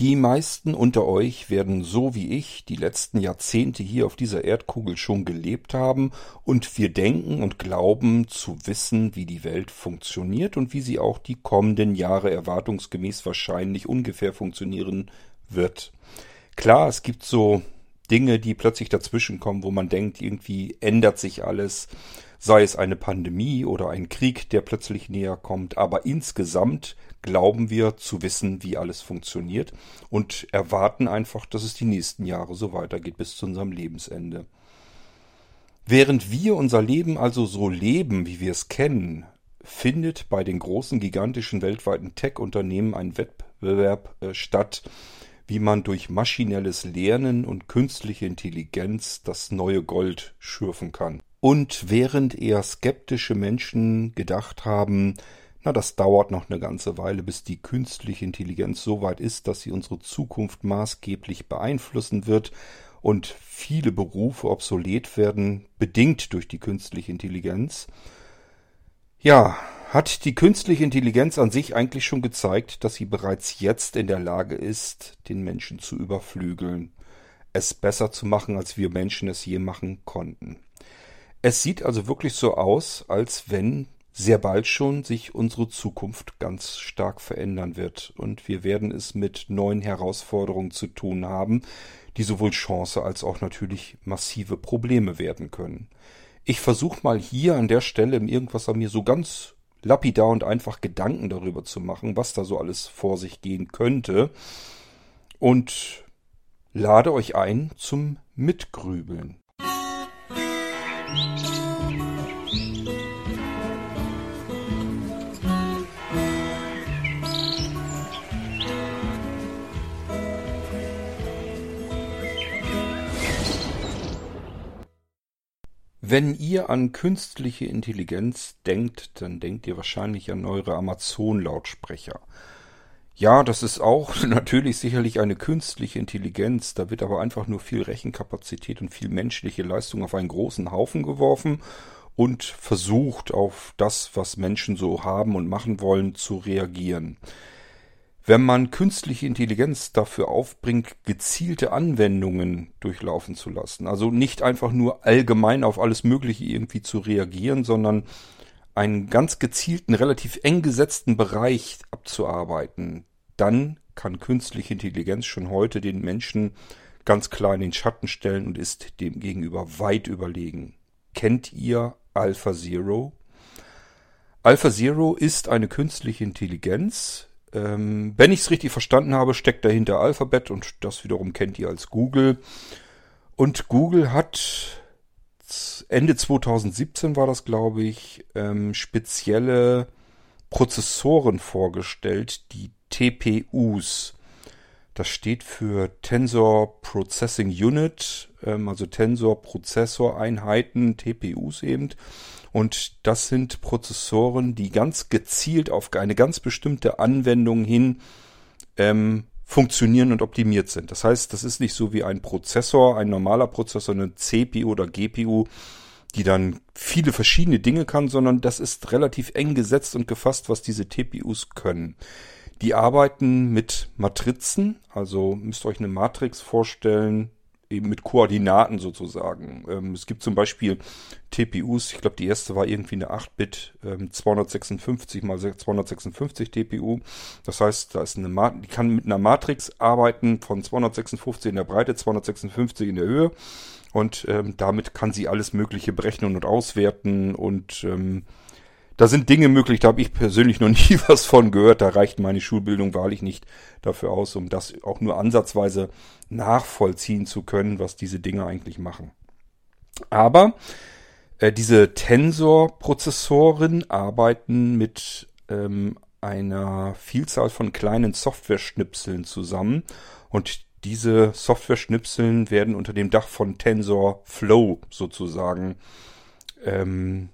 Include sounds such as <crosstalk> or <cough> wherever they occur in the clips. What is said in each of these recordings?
Die meisten unter euch werden so wie ich die letzten Jahrzehnte hier auf dieser Erdkugel schon gelebt haben und wir denken und glauben zu wissen, wie die Welt funktioniert und wie sie auch die kommenden Jahre erwartungsgemäß wahrscheinlich ungefähr funktionieren wird. Klar, es gibt so Dinge, die plötzlich dazwischenkommen, wo man denkt, irgendwie ändert sich alles, sei es eine Pandemie oder ein Krieg, der plötzlich näher kommt, aber insgesamt glauben wir zu wissen, wie alles funktioniert und erwarten einfach, dass es die nächsten Jahre so weitergeht bis zu unserem Lebensende. Während wir unser Leben also so leben, wie wir es kennen, findet bei den großen, gigantischen weltweiten Tech-Unternehmen ein Wettbewerb äh, statt, wie man durch maschinelles Lernen und künstliche Intelligenz das neue Gold schürfen kann. Und während eher skeptische Menschen gedacht haben, na, das dauert noch eine ganze Weile, bis die künstliche Intelligenz so weit ist, dass sie unsere Zukunft maßgeblich beeinflussen wird und viele Berufe obsolet werden, bedingt durch die künstliche Intelligenz. Ja, hat die künstliche Intelligenz an sich eigentlich schon gezeigt, dass sie bereits jetzt in der Lage ist, den Menschen zu überflügeln, es besser zu machen, als wir Menschen es je machen konnten. Es sieht also wirklich so aus, als wenn sehr bald schon sich unsere Zukunft ganz stark verändern wird und wir werden es mit neuen Herausforderungen zu tun haben, die sowohl Chance als auch natürlich massive Probleme werden können. Ich versuche mal hier an der Stelle im Irgendwas an mir so ganz lapidar und einfach Gedanken darüber zu machen, was da so alles vor sich gehen könnte und lade euch ein zum Mitgrübeln. Musik Wenn ihr an künstliche Intelligenz denkt, dann denkt ihr wahrscheinlich an eure Amazon-Lautsprecher. Ja, das ist auch <laughs> natürlich sicherlich eine künstliche Intelligenz, da wird aber einfach nur viel Rechenkapazität und viel menschliche Leistung auf einen großen Haufen geworfen und versucht auf das, was Menschen so haben und machen wollen, zu reagieren. Wenn man künstliche Intelligenz dafür aufbringt, gezielte Anwendungen durchlaufen zu lassen, also nicht einfach nur allgemein auf alles Mögliche irgendwie zu reagieren, sondern einen ganz gezielten, relativ eng gesetzten Bereich abzuarbeiten, dann kann künstliche Intelligenz schon heute den Menschen ganz klar in den Schatten stellen und ist dem gegenüber weit überlegen. Kennt ihr Alpha Zero? Alpha Zero ist eine künstliche Intelligenz, ähm, wenn ich es richtig verstanden habe, steckt dahinter Alphabet und das wiederum kennt ihr als Google. Und Google hat Ende 2017 war das, glaube ich, ähm, spezielle Prozessoren vorgestellt, die TPUs. Das steht für Tensor Processing Unit, ähm, also Tensor Prozessoreinheiten, TPUs eben. Und das sind Prozessoren, die ganz gezielt auf eine ganz bestimmte Anwendung hin ähm, funktionieren und optimiert sind. Das heißt, das ist nicht so wie ein Prozessor, ein normaler Prozessor, eine CPU oder GPU, die dann viele verschiedene Dinge kann, sondern das ist relativ eng gesetzt und gefasst, was diese TPUs können. Die arbeiten mit Matrizen, also müsst ihr euch eine Matrix vorstellen, eben mit Koordinaten sozusagen. Ähm, es gibt zum Beispiel TPUs, ich glaube die erste war irgendwie eine 8-Bit ähm, 256 mal 256 TPU. Das heißt, da ist eine Ma die kann mit einer Matrix arbeiten von 256 in der Breite, 256 in der Höhe und ähm, damit kann sie alles Mögliche berechnen und auswerten und ähm, da sind Dinge möglich, da habe ich persönlich noch <laughs> nie was von gehört. Da reicht meine Schulbildung wahrlich nicht dafür aus, um das auch nur ansatzweise nachvollziehen zu können, was diese Dinge eigentlich machen. Aber äh, diese Tensor-Prozessoren arbeiten mit ähm, einer Vielzahl von kleinen Software-Schnipseln zusammen und diese Software-Schnipseln werden unter dem Dach von TensorFlow sozusagen ähm,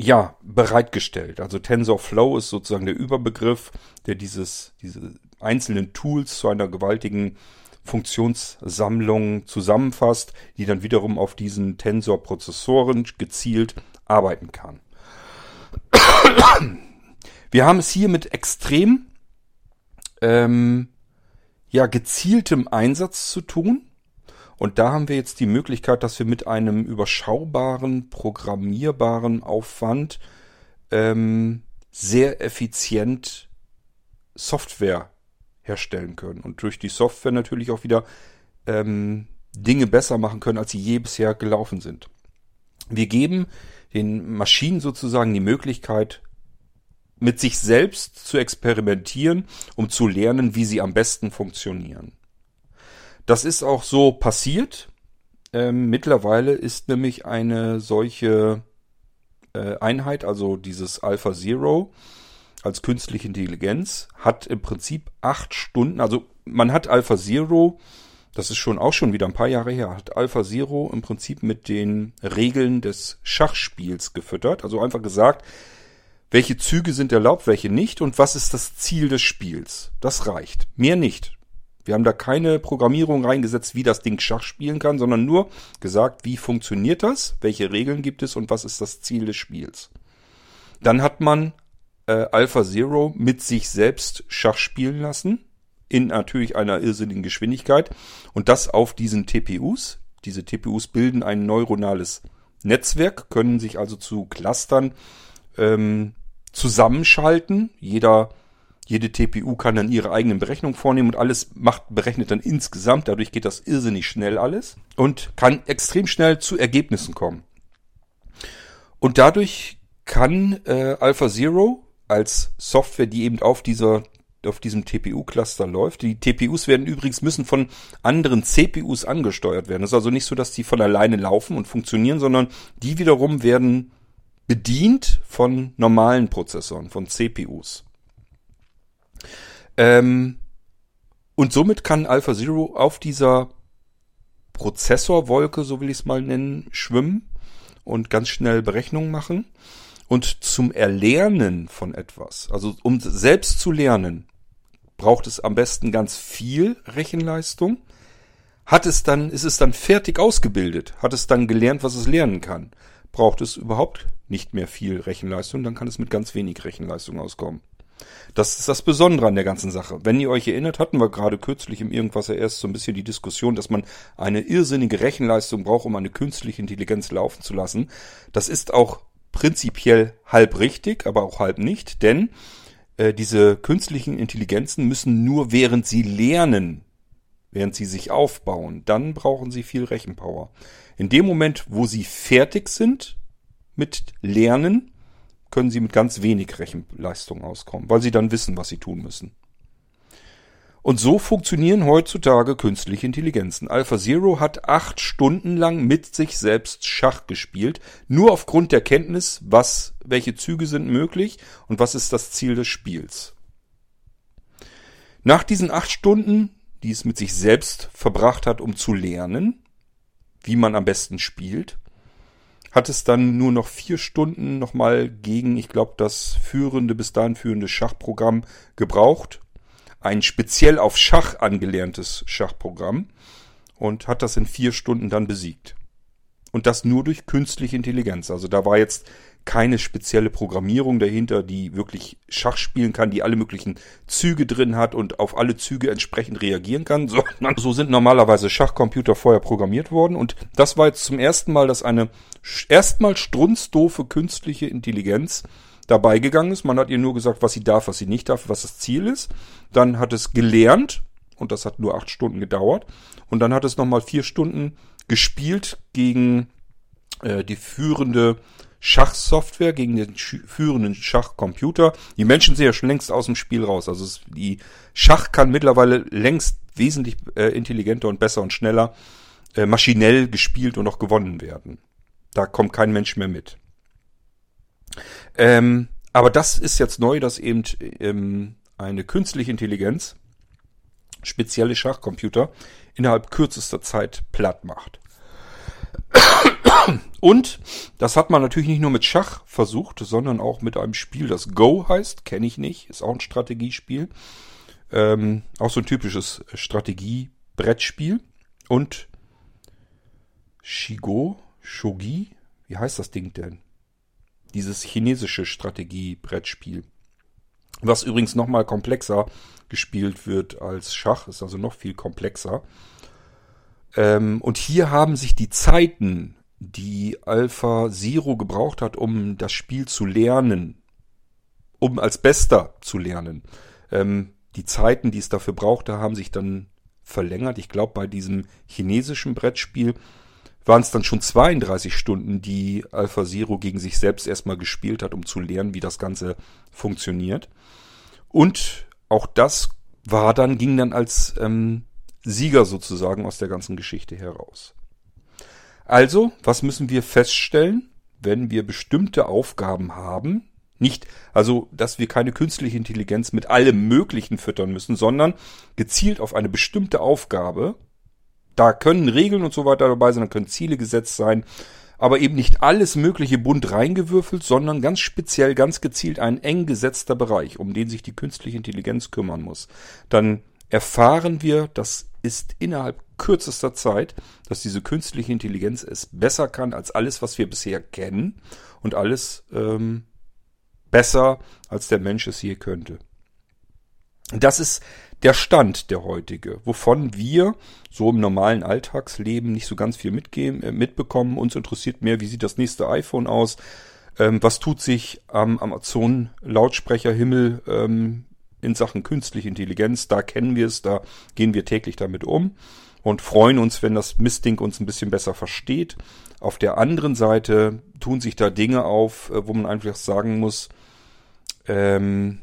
ja, bereitgestellt. Also TensorFlow ist sozusagen der Überbegriff, der dieses, diese einzelnen Tools zu einer gewaltigen Funktionssammlung zusammenfasst, die dann wiederum auf diesen Tensor-Prozessoren gezielt arbeiten kann. Wir haben es hier mit extrem ähm, ja gezieltem Einsatz zu tun. Und da haben wir jetzt die Möglichkeit, dass wir mit einem überschaubaren, programmierbaren Aufwand ähm, sehr effizient Software herstellen können. Und durch die Software natürlich auch wieder ähm, Dinge besser machen können, als sie je bisher gelaufen sind. Wir geben den Maschinen sozusagen die Möglichkeit, mit sich selbst zu experimentieren, um zu lernen, wie sie am besten funktionieren. Das ist auch so passiert. Ähm, mittlerweile ist nämlich eine solche äh, Einheit, also dieses Alpha Zero als künstliche Intelligenz, hat im Prinzip acht Stunden, also man hat Alpha Zero, das ist schon auch schon wieder ein paar Jahre her, hat Alpha Zero im Prinzip mit den Regeln des Schachspiels gefüttert, also einfach gesagt, welche Züge sind erlaubt, welche nicht und was ist das Ziel des Spiels. Das reicht. Mehr nicht. Wir haben da keine Programmierung reingesetzt, wie das Ding Schach spielen kann, sondern nur gesagt, wie funktioniert das, welche Regeln gibt es und was ist das Ziel des Spiels. Dann hat man äh, Alpha Zero mit sich selbst Schach spielen lassen, in natürlich einer irrsinnigen Geschwindigkeit und das auf diesen TPUs. Diese TPUs bilden ein neuronales Netzwerk, können sich also zu Clustern ähm, zusammenschalten. Jeder, jede TPU kann dann ihre eigenen Berechnungen vornehmen und alles macht, berechnet dann insgesamt. Dadurch geht das irrsinnig schnell alles und kann extrem schnell zu Ergebnissen kommen. Und dadurch kann äh, Alpha Zero als Software, die eben auf dieser auf diesem TPU-Cluster läuft. Die TPUs werden übrigens müssen von anderen CPUs angesteuert werden. Es ist also nicht so, dass die von alleine laufen und funktionieren, sondern die wiederum werden bedient von normalen Prozessoren, von CPUs. Ähm, und somit kann AlphaZero auf dieser Prozessorwolke, so will ich es mal nennen, schwimmen und ganz schnell Berechnungen machen. Und zum Erlernen von etwas, also um selbst zu lernen, braucht es am besten ganz viel Rechenleistung. Hat es dann, ist es dann fertig ausgebildet, hat es dann gelernt, was es lernen kann, braucht es überhaupt nicht mehr viel Rechenleistung, dann kann es mit ganz wenig Rechenleistung auskommen. Das ist das Besondere an der ganzen Sache. Wenn ihr euch erinnert, hatten wir gerade kürzlich im Irgendwas erst so ein bisschen die Diskussion, dass man eine irrsinnige Rechenleistung braucht, um eine künstliche Intelligenz laufen zu lassen. Das ist auch prinzipiell halb richtig, aber auch halb nicht, denn äh, diese künstlichen Intelligenzen müssen nur während sie lernen, während sie sich aufbauen, dann brauchen sie viel Rechenpower. In dem Moment, wo sie fertig sind mit Lernen, können sie mit ganz wenig Rechenleistung auskommen, weil sie dann wissen, was sie tun müssen. Und so funktionieren heutzutage künstliche Intelligenzen. AlphaZero hat acht Stunden lang mit sich selbst Schach gespielt, nur aufgrund der Kenntnis, was, welche Züge sind möglich und was ist das Ziel des Spiels. Nach diesen acht Stunden, die es mit sich selbst verbracht hat, um zu lernen, wie man am besten spielt, hat es dann nur noch vier Stunden nochmal gegen, ich glaube, das führende, bis dahin führende Schachprogramm gebraucht, ein speziell auf Schach angelerntes Schachprogramm und hat das in vier Stunden dann besiegt. Und das nur durch künstliche Intelligenz. Also da war jetzt keine spezielle Programmierung dahinter, die wirklich Schach spielen kann, die alle möglichen Züge drin hat und auf alle Züge entsprechend reagieren kann. <laughs> So, so sind normalerweise Schachcomputer vorher programmiert worden. Und das war jetzt zum ersten Mal, dass eine erstmal strunzdoofe künstliche Intelligenz dabei gegangen ist. Man hat ihr nur gesagt, was sie darf, was sie nicht darf, was das Ziel ist. Dann hat es gelernt und das hat nur acht Stunden gedauert. Und dann hat es nochmal vier Stunden gespielt gegen äh, die führende Schachsoftware, gegen den führenden Schachcomputer. Die Menschen sind ja schon längst aus dem Spiel raus. Also es, die Schach kann mittlerweile längst wesentlich äh, intelligenter und besser und schneller äh, maschinell gespielt und auch gewonnen werden. Da kommt kein Mensch mehr mit. Ähm, aber das ist jetzt neu, dass eben ähm, eine künstliche Intelligenz spezielle Schachcomputer innerhalb kürzester Zeit platt macht. Und das hat man natürlich nicht nur mit Schach versucht, sondern auch mit einem Spiel, das Go heißt, kenne ich nicht, ist auch ein Strategiespiel. Ähm, auch so ein typisches Strategie-Brettspiel. Und Shigo, Shogi, wie heißt das Ding denn? Dieses chinesische Strategie-Brettspiel. was übrigens nochmal komplexer gespielt wird als Schach, ist also noch viel komplexer. Ähm, und hier haben sich die Zeiten, die Alpha Zero gebraucht hat, um das Spiel zu lernen, um als Bester zu lernen, ähm, die Zeiten, die es dafür brauchte, haben sich dann verlängert. Ich glaube, bei diesem chinesischen Brettspiel waren es dann schon 32 Stunden, die Alpha Zero gegen sich selbst erstmal gespielt hat, um zu lernen, wie das Ganze funktioniert. Und auch das war dann, ging dann als ähm, Sieger sozusagen aus der ganzen Geschichte heraus. Also, was müssen wir feststellen, wenn wir bestimmte Aufgaben haben? Nicht, also, dass wir keine künstliche Intelligenz mit allem Möglichen füttern müssen, sondern gezielt auf eine bestimmte Aufgabe. Da können Regeln und so weiter dabei sein, da können Ziele gesetzt sein, aber eben nicht alles Mögliche bunt reingewürfelt, sondern ganz speziell, ganz gezielt ein eng gesetzter Bereich, um den sich die künstliche Intelligenz kümmern muss. Dann erfahren wir, das ist innerhalb kürzester Zeit, dass diese künstliche Intelligenz es besser kann als alles, was wir bisher kennen und alles ähm, besser, als der Mensch es je könnte. Das ist der Stand der heutige, wovon wir so im normalen Alltagsleben nicht so ganz viel mitgehen, äh, mitbekommen. Uns interessiert mehr, wie sieht das nächste iPhone aus, ähm, was tut sich am Amazon-Lautsprecherhimmel ähm, in Sachen künstliche Intelligenz. Da kennen wir es, da gehen wir täglich damit um und freuen uns, wenn das Mistding uns ein bisschen besser versteht. Auf der anderen Seite tun sich da Dinge auf, äh, wo man einfach sagen muss, ähm,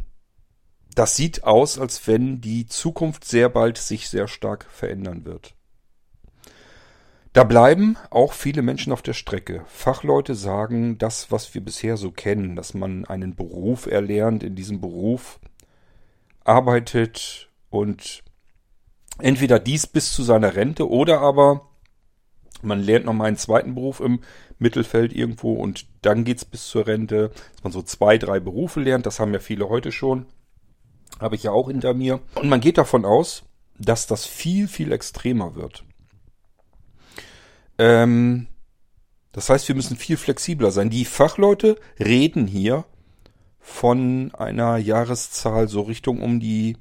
das sieht aus, als wenn die Zukunft sehr bald sich sehr stark verändern wird. Da bleiben auch viele Menschen auf der Strecke. Fachleute sagen, das, was wir bisher so kennen, dass man einen Beruf erlernt, in diesem Beruf arbeitet und entweder dies bis zu seiner Rente oder aber man lernt noch mal einen zweiten Beruf im Mittelfeld irgendwo und dann geht's bis zur Rente, dass man so zwei, drei Berufe lernt. Das haben ja viele heute schon. Habe ich ja auch hinter mir. Und man geht davon aus, dass das viel, viel extremer wird. Ähm, das heißt, wir müssen viel flexibler sein. Die Fachleute reden hier von einer Jahreszahl so Richtung um die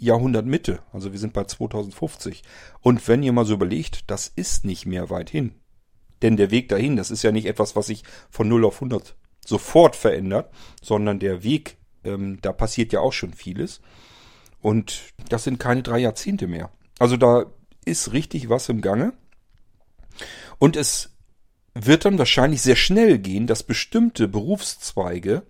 Jahrhundertmitte. Also wir sind bei 2050. Und wenn ihr mal so überlegt, das ist nicht mehr weit hin. Denn der Weg dahin, das ist ja nicht etwas, was sich von 0 auf 100 sofort verändert, sondern der Weg, ähm, da passiert ja auch schon vieles. Und das sind keine drei Jahrzehnte mehr. Also da ist richtig was im Gange. Und es wird dann wahrscheinlich sehr schnell gehen, dass bestimmte Berufszweige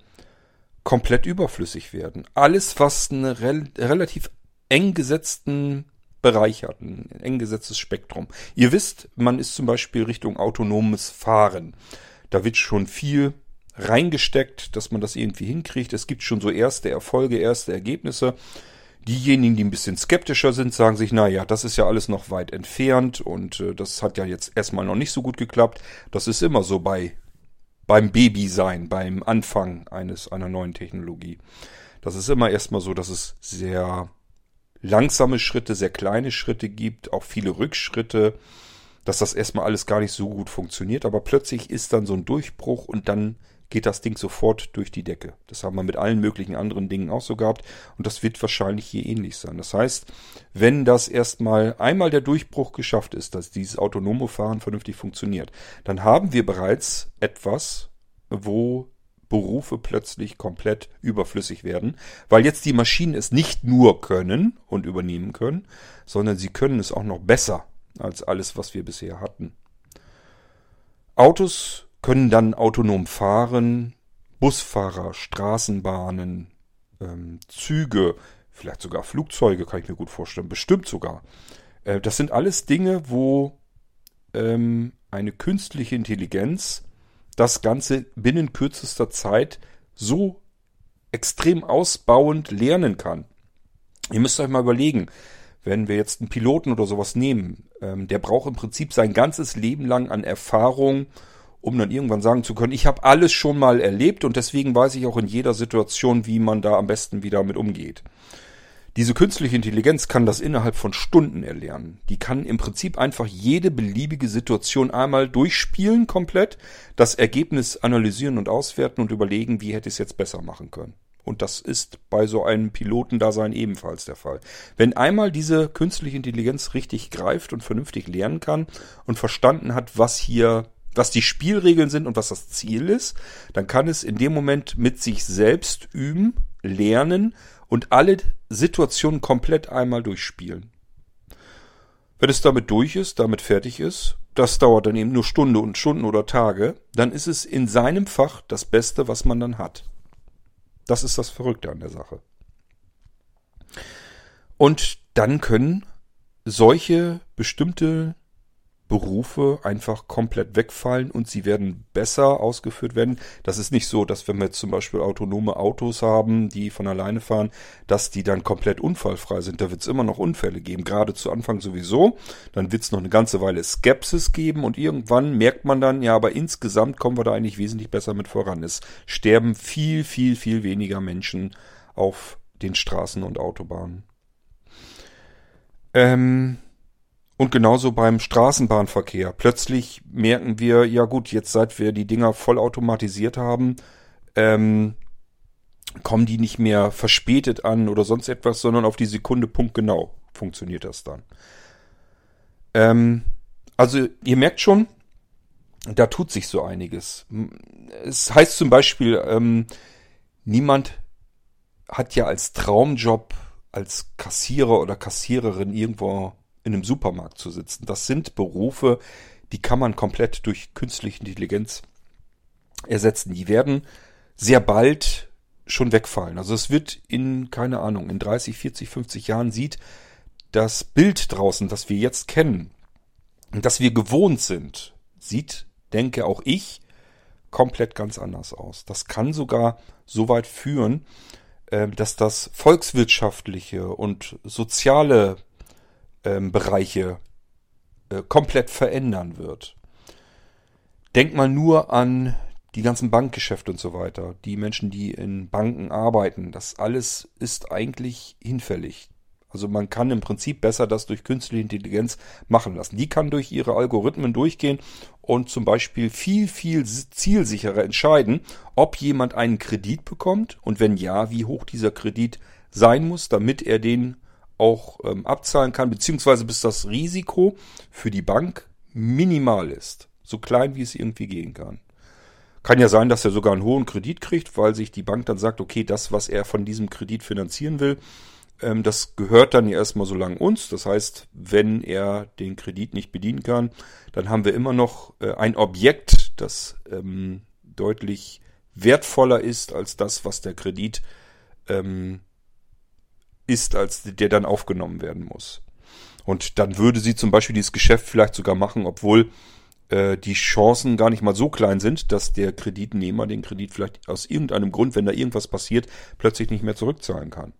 komplett überflüssig werden. Alles, was einen rel relativ eng gesetzten Bereich hat, ein eng gesetztes Spektrum. Ihr wisst, man ist zum Beispiel Richtung autonomes Fahren. Da wird schon viel reingesteckt, dass man das irgendwie hinkriegt. Es gibt schon so erste Erfolge, erste Ergebnisse. Diejenigen, die ein bisschen skeptischer sind, sagen sich, na ja, das ist ja alles noch weit entfernt und äh, das hat ja jetzt erstmal noch nicht so gut geklappt. Das ist immer so bei beim Baby sein, beim Anfang eines einer neuen Technologie. Das ist immer erstmal so, dass es sehr langsame Schritte, sehr kleine Schritte gibt, auch viele Rückschritte, dass das erstmal alles gar nicht so gut funktioniert, aber plötzlich ist dann so ein Durchbruch und dann geht das Ding sofort durch die Decke. Das haben wir mit allen möglichen anderen Dingen auch so gehabt und das wird wahrscheinlich hier ähnlich sein. Das heißt, wenn das erstmal einmal der Durchbruch geschafft ist, dass dieses autonome Fahren vernünftig funktioniert, dann haben wir bereits etwas, wo Berufe plötzlich komplett überflüssig werden, weil jetzt die Maschinen es nicht nur können und übernehmen können, sondern sie können es auch noch besser als alles, was wir bisher hatten. Autos können dann autonom fahren, Busfahrer, Straßenbahnen, ähm, Züge, vielleicht sogar Flugzeuge, kann ich mir gut vorstellen, bestimmt sogar. Äh, das sind alles Dinge, wo ähm, eine künstliche Intelligenz das Ganze binnen kürzester Zeit so extrem ausbauend lernen kann. Ihr müsst euch mal überlegen, wenn wir jetzt einen Piloten oder sowas nehmen, ähm, der braucht im Prinzip sein ganzes Leben lang an Erfahrung, um dann irgendwann sagen zu können, ich habe alles schon mal erlebt und deswegen weiß ich auch in jeder Situation, wie man da am besten wieder mit umgeht. Diese künstliche Intelligenz kann das innerhalb von Stunden erlernen. Die kann im Prinzip einfach jede beliebige Situation einmal durchspielen komplett, das Ergebnis analysieren und auswerten und überlegen, wie hätte ich es jetzt besser machen können. Und das ist bei so einem Pilotendasein ebenfalls der Fall. Wenn einmal diese künstliche Intelligenz richtig greift und vernünftig lernen kann und verstanden hat, was hier, was die Spielregeln sind und was das Ziel ist, dann kann es in dem Moment mit sich selbst üben, lernen und alle Situationen komplett einmal durchspielen. Wenn es damit durch ist, damit fertig ist, das dauert dann eben nur Stunde und Stunden oder Tage, dann ist es in seinem Fach das Beste, was man dann hat. Das ist das Verrückte an der Sache. Und dann können solche bestimmte Berufe einfach komplett wegfallen und sie werden besser ausgeführt werden. Das ist nicht so, dass wenn wir jetzt zum Beispiel autonome Autos haben, die von alleine fahren, dass die dann komplett unfallfrei sind. Da wird es immer noch Unfälle geben, gerade zu Anfang sowieso. Dann wird es noch eine ganze Weile Skepsis geben und irgendwann merkt man dann, ja, aber insgesamt kommen wir da eigentlich wesentlich besser mit voran. Es sterben viel, viel, viel weniger Menschen auf den Straßen und Autobahnen. Ähm, und genauso beim Straßenbahnverkehr. Plötzlich merken wir, ja gut, jetzt seit wir die Dinger vollautomatisiert haben, ähm, kommen die nicht mehr verspätet an oder sonst etwas, sondern auf die Sekunde punktgenau funktioniert das dann. Ähm, also ihr merkt schon, da tut sich so einiges. Es heißt zum Beispiel, ähm, niemand hat ja als Traumjob als Kassierer oder Kassiererin irgendwo in einem Supermarkt zu sitzen. Das sind Berufe, die kann man komplett durch künstliche Intelligenz ersetzen. Die werden sehr bald schon wegfallen. Also es wird in, keine Ahnung, in 30, 40, 50 Jahren sieht das Bild draußen, das wir jetzt kennen und das wir gewohnt sind, sieht, denke auch ich, komplett ganz anders aus. Das kann sogar so weit führen, äh, dass das volkswirtschaftliche und soziale ähm, Bereiche äh, komplett verändern wird. Denk mal nur an die ganzen Bankgeschäfte und so weiter, die Menschen, die in Banken arbeiten, das alles ist eigentlich hinfällig. Also man kann im Prinzip besser das durch künstliche Intelligenz machen lassen. Die kann durch ihre Algorithmen durchgehen und zum Beispiel viel, viel zielsicherer entscheiden, ob jemand einen Kredit bekommt und wenn ja, wie hoch dieser Kredit sein muss, damit er den auch ähm, abzahlen kann, beziehungsweise bis das Risiko für die Bank minimal ist. So klein wie es irgendwie gehen kann. Kann ja sein, dass er sogar einen hohen Kredit kriegt, weil sich die Bank dann sagt, okay, das, was er von diesem Kredit finanzieren will, ähm, das gehört dann ja erstmal so lange uns. Das heißt, wenn er den Kredit nicht bedienen kann, dann haben wir immer noch äh, ein Objekt, das ähm, deutlich wertvoller ist als das, was der Kredit ähm, ist, als der dann aufgenommen werden muss. Und dann würde sie zum Beispiel dieses Geschäft vielleicht sogar machen, obwohl äh, die Chancen gar nicht mal so klein sind, dass der Kreditnehmer den Kredit vielleicht aus irgendeinem Grund, wenn da irgendwas passiert, plötzlich nicht mehr zurückzahlen kann.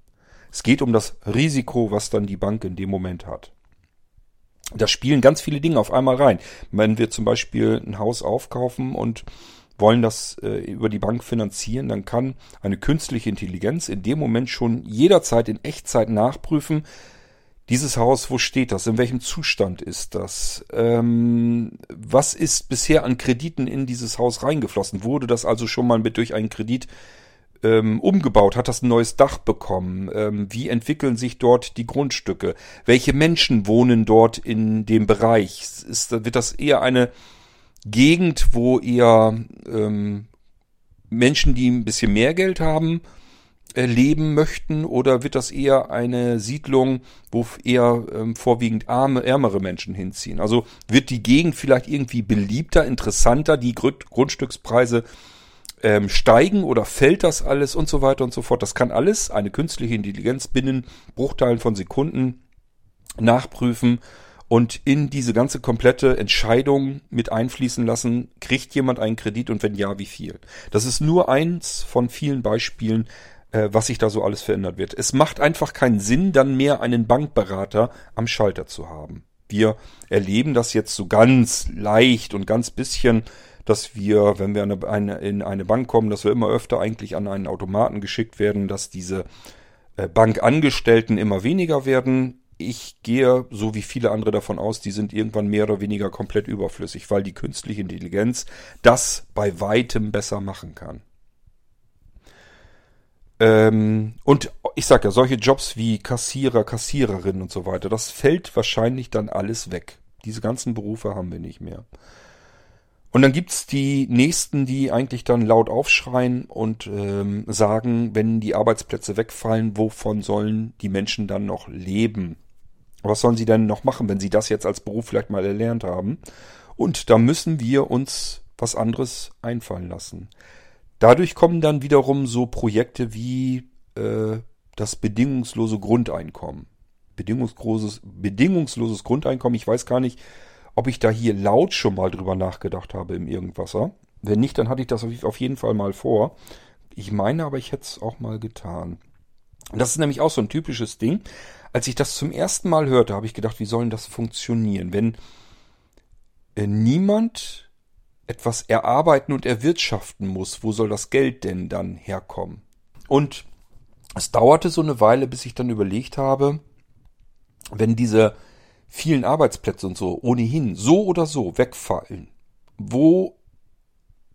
Es geht um das Risiko, was dann die Bank in dem Moment hat. Da spielen ganz viele Dinge auf einmal rein. Wenn wir zum Beispiel ein Haus aufkaufen und wollen das äh, über die Bank finanzieren, dann kann eine künstliche Intelligenz in dem Moment schon jederzeit in Echtzeit nachprüfen, dieses Haus, wo steht das? In welchem Zustand ist das? Ähm, was ist bisher an Krediten in dieses Haus reingeflossen? Wurde das also schon mal mit durch einen Kredit ähm, umgebaut? Hat das ein neues Dach bekommen? Ähm, wie entwickeln sich dort die Grundstücke? Welche Menschen wohnen dort in dem Bereich? Ist, wird das eher eine Gegend, wo eher ähm, Menschen, die ein bisschen mehr Geld haben, äh, leben möchten oder wird das eher eine Siedlung, wo eher ähm, vorwiegend arme, ärmere Menschen hinziehen? Also wird die Gegend vielleicht irgendwie beliebter, interessanter, die Grund Grundstückspreise ähm, steigen oder fällt das alles und so weiter und so fort. Das kann alles eine künstliche Intelligenz binnen Bruchteilen von Sekunden nachprüfen und in diese ganze komplette Entscheidung mit einfließen lassen, kriegt jemand einen Kredit und wenn ja, wie viel. Das ist nur eins von vielen Beispielen, äh, was sich da so alles verändert wird. Es macht einfach keinen Sinn, dann mehr einen Bankberater am Schalter zu haben. Wir erleben das jetzt so ganz leicht und ganz bisschen, dass wir, wenn wir eine, eine, in eine Bank kommen, dass wir immer öfter eigentlich an einen Automaten geschickt werden, dass diese äh, Bankangestellten immer weniger werden ich gehe, so wie viele andere davon aus, die sind irgendwann mehr oder weniger komplett überflüssig, weil die künstliche Intelligenz das bei weitem besser machen kann. Ähm, und ich sag ja, solche Jobs wie Kassierer, Kassiererin und so weiter, das fällt wahrscheinlich dann alles weg. Diese ganzen Berufe haben wir nicht mehr. Und dann gibt's die nächsten, die eigentlich dann laut aufschreien und ähm, sagen, wenn die Arbeitsplätze wegfallen, wovon sollen die Menschen dann noch leben? Was sollen sie denn noch machen, wenn sie das jetzt als Beruf vielleicht mal erlernt haben? Und da müssen wir uns was anderes einfallen lassen. Dadurch kommen dann wiederum so Projekte wie äh, das bedingungslose Grundeinkommen. Bedingungsloses, bedingungsloses Grundeinkommen, ich weiß gar nicht, ob ich da hier laut schon mal drüber nachgedacht habe im Irgendwasser. Wenn nicht, dann hatte ich das auf jeden Fall mal vor. Ich meine aber, ich hätte es auch mal getan. Das ist nämlich auch so ein typisches Ding. Als ich das zum ersten Mal hörte, habe ich gedacht, wie soll das funktionieren, wenn äh, niemand etwas erarbeiten und erwirtschaften muss, wo soll das Geld denn dann herkommen? Und es dauerte so eine Weile, bis ich dann überlegt habe, wenn diese vielen Arbeitsplätze und so ohnehin so oder so wegfallen, wo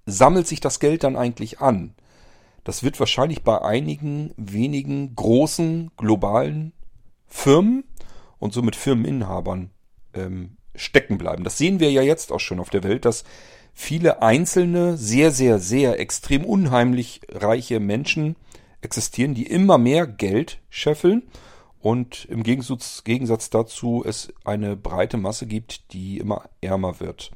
sammelt sich das Geld dann eigentlich an? Das wird wahrscheinlich bei einigen wenigen großen globalen Firmen und somit Firmeninhabern ähm, stecken bleiben. Das sehen wir ja jetzt auch schon auf der Welt, dass viele einzelne, sehr, sehr, sehr extrem unheimlich reiche Menschen existieren, die immer mehr Geld scheffeln und im Gegensatz, Gegensatz dazu es eine breite Masse gibt, die immer ärmer wird.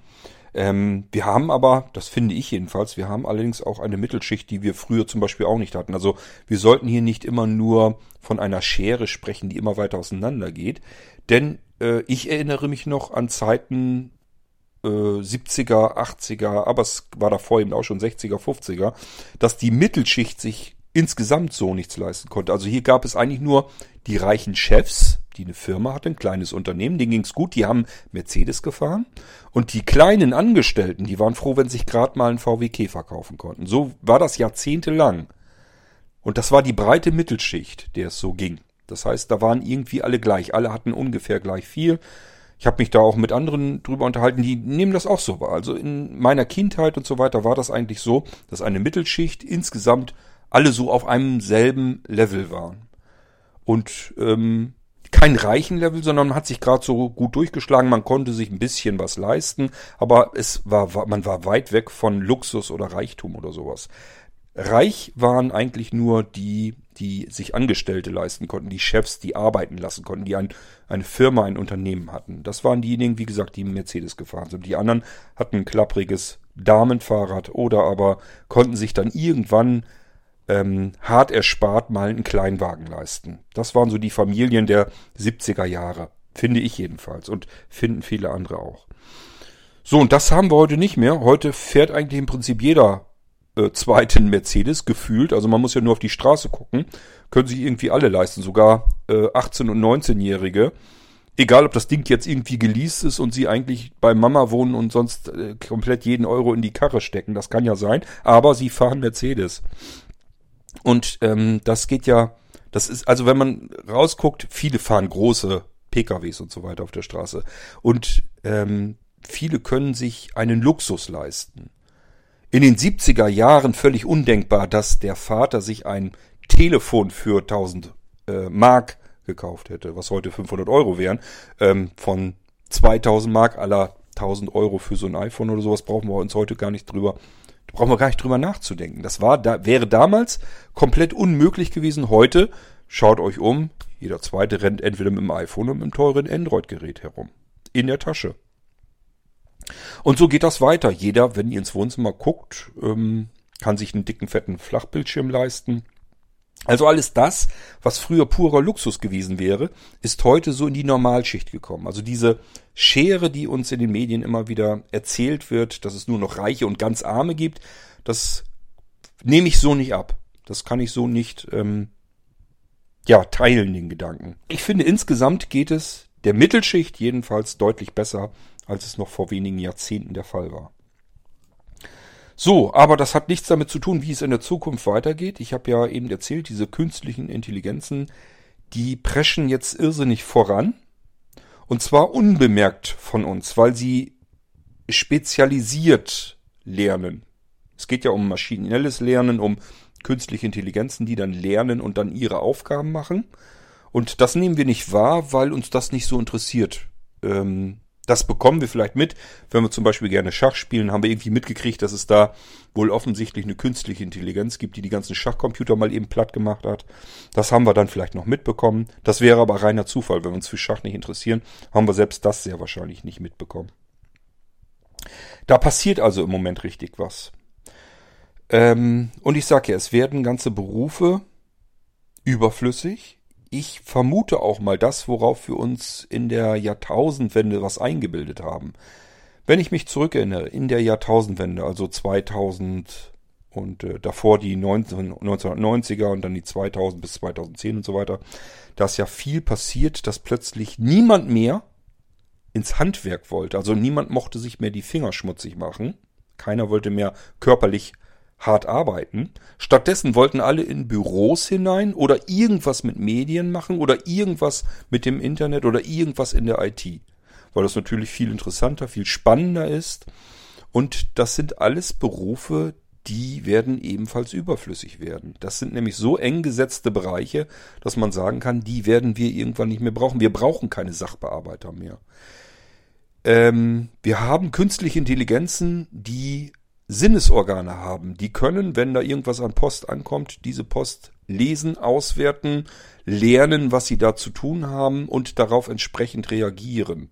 Ähm, wir haben aber, das finde ich jedenfalls, wir haben allerdings auch eine Mittelschicht, die wir früher zum Beispiel auch nicht hatten. Also wir sollten hier nicht immer nur von einer Schere sprechen, die immer weiter auseinander geht. Denn äh, ich erinnere mich noch an Zeiten äh, 70er, 80er, aber es war davor eben auch schon 60er, 50er, dass die Mittelschicht sich insgesamt so nichts leisten konnte. Also hier gab es eigentlich nur die reichen Chefs, die eine Firma hatten, ein kleines Unternehmen, denen ging's gut, die haben Mercedes gefahren. Und die kleinen Angestellten, die waren froh, wenn sich gerade mal ein VW Käfer kaufen konnten. So war das jahrzehntelang. Und das war die breite Mittelschicht, der es so ging. Das heißt, da waren irgendwie alle gleich. Alle hatten ungefähr gleich viel. Ich habe mich da auch mit anderen drüber unterhalten, die nehmen das auch so wahr. Also in meiner Kindheit und so weiter war das eigentlich so, dass eine Mittelschicht insgesamt alle so auf einem selben Level waren. Und ähm, kein reichen Level, sondern man hat sich gerade so gut durchgeschlagen, man konnte sich ein bisschen was leisten, aber es war, war, man war weit weg von Luxus oder Reichtum oder sowas. Reich waren eigentlich nur die, die sich Angestellte leisten konnten, die Chefs, die arbeiten lassen konnten, die ein, eine Firma, ein Unternehmen hatten. Das waren diejenigen, wie gesagt, die Mercedes gefahren sind. Die anderen hatten ein klappriges Damenfahrrad oder aber konnten sich dann irgendwann ähm, hart erspart mal einen Kleinwagen leisten. Das waren so die Familien der 70er Jahre. Finde ich jedenfalls und finden viele andere auch. So, und das haben wir heute nicht mehr. Heute fährt eigentlich im Prinzip jeder äh, zweiten Mercedes gefühlt. Also man muss ja nur auf die Straße gucken. Können sich irgendwie alle leisten, sogar äh, 18- und 19-Jährige. Egal, ob das Ding jetzt irgendwie geleast ist und sie eigentlich bei Mama wohnen und sonst äh, komplett jeden Euro in die Karre stecken. Das kann ja sein. Aber sie fahren Mercedes. Und ähm, das geht ja, das ist, also wenn man rausguckt, viele fahren große PKWs und so weiter auf der Straße. Und ähm, viele können sich einen Luxus leisten. In den 70er Jahren völlig undenkbar, dass der Vater sich ein Telefon für 1000 äh, Mark gekauft hätte, was heute 500 Euro wären. Ähm, von 2000 Mark aller 1000 Euro für so ein iPhone oder sowas brauchen wir uns heute gar nicht drüber da brauchen wir gar nicht drüber nachzudenken. Das war, da, wäre damals komplett unmöglich gewesen. Heute, schaut euch um, jeder zweite rennt entweder mit dem iPhone oder mit dem teuren Android-Gerät herum. In der Tasche. Und so geht das weiter. Jeder, wenn ihr ins Wohnzimmer guckt, ähm, kann sich einen dicken, fetten Flachbildschirm leisten. Also alles das, was früher purer Luxus gewesen wäre, ist heute so in die Normalschicht gekommen. Also diese Schere, die uns in den Medien immer wieder erzählt wird, dass es nur noch Reiche und ganz Arme gibt, das nehme ich so nicht ab. Das kann ich so nicht ähm, ja teilen, den Gedanken. Ich finde insgesamt geht es der Mittelschicht jedenfalls deutlich besser, als es noch vor wenigen Jahrzehnten der Fall war. So, aber das hat nichts damit zu tun, wie es in der Zukunft weitergeht. Ich habe ja eben erzählt, diese künstlichen Intelligenzen, die preschen jetzt irrsinnig voran. Und zwar unbemerkt von uns, weil sie spezialisiert lernen. Es geht ja um maschinelles Lernen, um künstliche Intelligenzen, die dann lernen und dann ihre Aufgaben machen. Und das nehmen wir nicht wahr, weil uns das nicht so interessiert. Ähm, das bekommen wir vielleicht mit, wenn wir zum Beispiel gerne Schach spielen, haben wir irgendwie mitgekriegt, dass es da wohl offensichtlich eine künstliche Intelligenz gibt, die die ganzen Schachcomputer mal eben platt gemacht hat. Das haben wir dann vielleicht noch mitbekommen. Das wäre aber reiner Zufall, wenn wir uns für Schach nicht interessieren, haben wir selbst das sehr wahrscheinlich nicht mitbekommen. Da passiert also im Moment richtig was. Ähm, und ich sage ja, es werden ganze Berufe überflüssig ich vermute auch mal das, worauf wir uns in der Jahrtausendwende was eingebildet haben. Wenn ich mich zurückerinnere, in der Jahrtausendwende, also 2000 und äh, davor die 19, 1990er und dann die 2000 bis 2010 und so weiter, da ist ja viel passiert, dass plötzlich niemand mehr ins Handwerk wollte. Also niemand mochte sich mehr die Finger schmutzig machen. Keiner wollte mehr körperlich hart arbeiten. Stattdessen wollten alle in Büros hinein oder irgendwas mit Medien machen oder irgendwas mit dem Internet oder irgendwas in der IT. Weil das natürlich viel interessanter, viel spannender ist. Und das sind alles Berufe, die werden ebenfalls überflüssig werden. Das sind nämlich so eng gesetzte Bereiche, dass man sagen kann, die werden wir irgendwann nicht mehr brauchen. Wir brauchen keine Sachbearbeiter mehr. Ähm, wir haben künstliche Intelligenzen, die Sinnesorgane haben. Die können, wenn da irgendwas an Post ankommt, diese Post lesen, auswerten, lernen, was sie da zu tun haben und darauf entsprechend reagieren.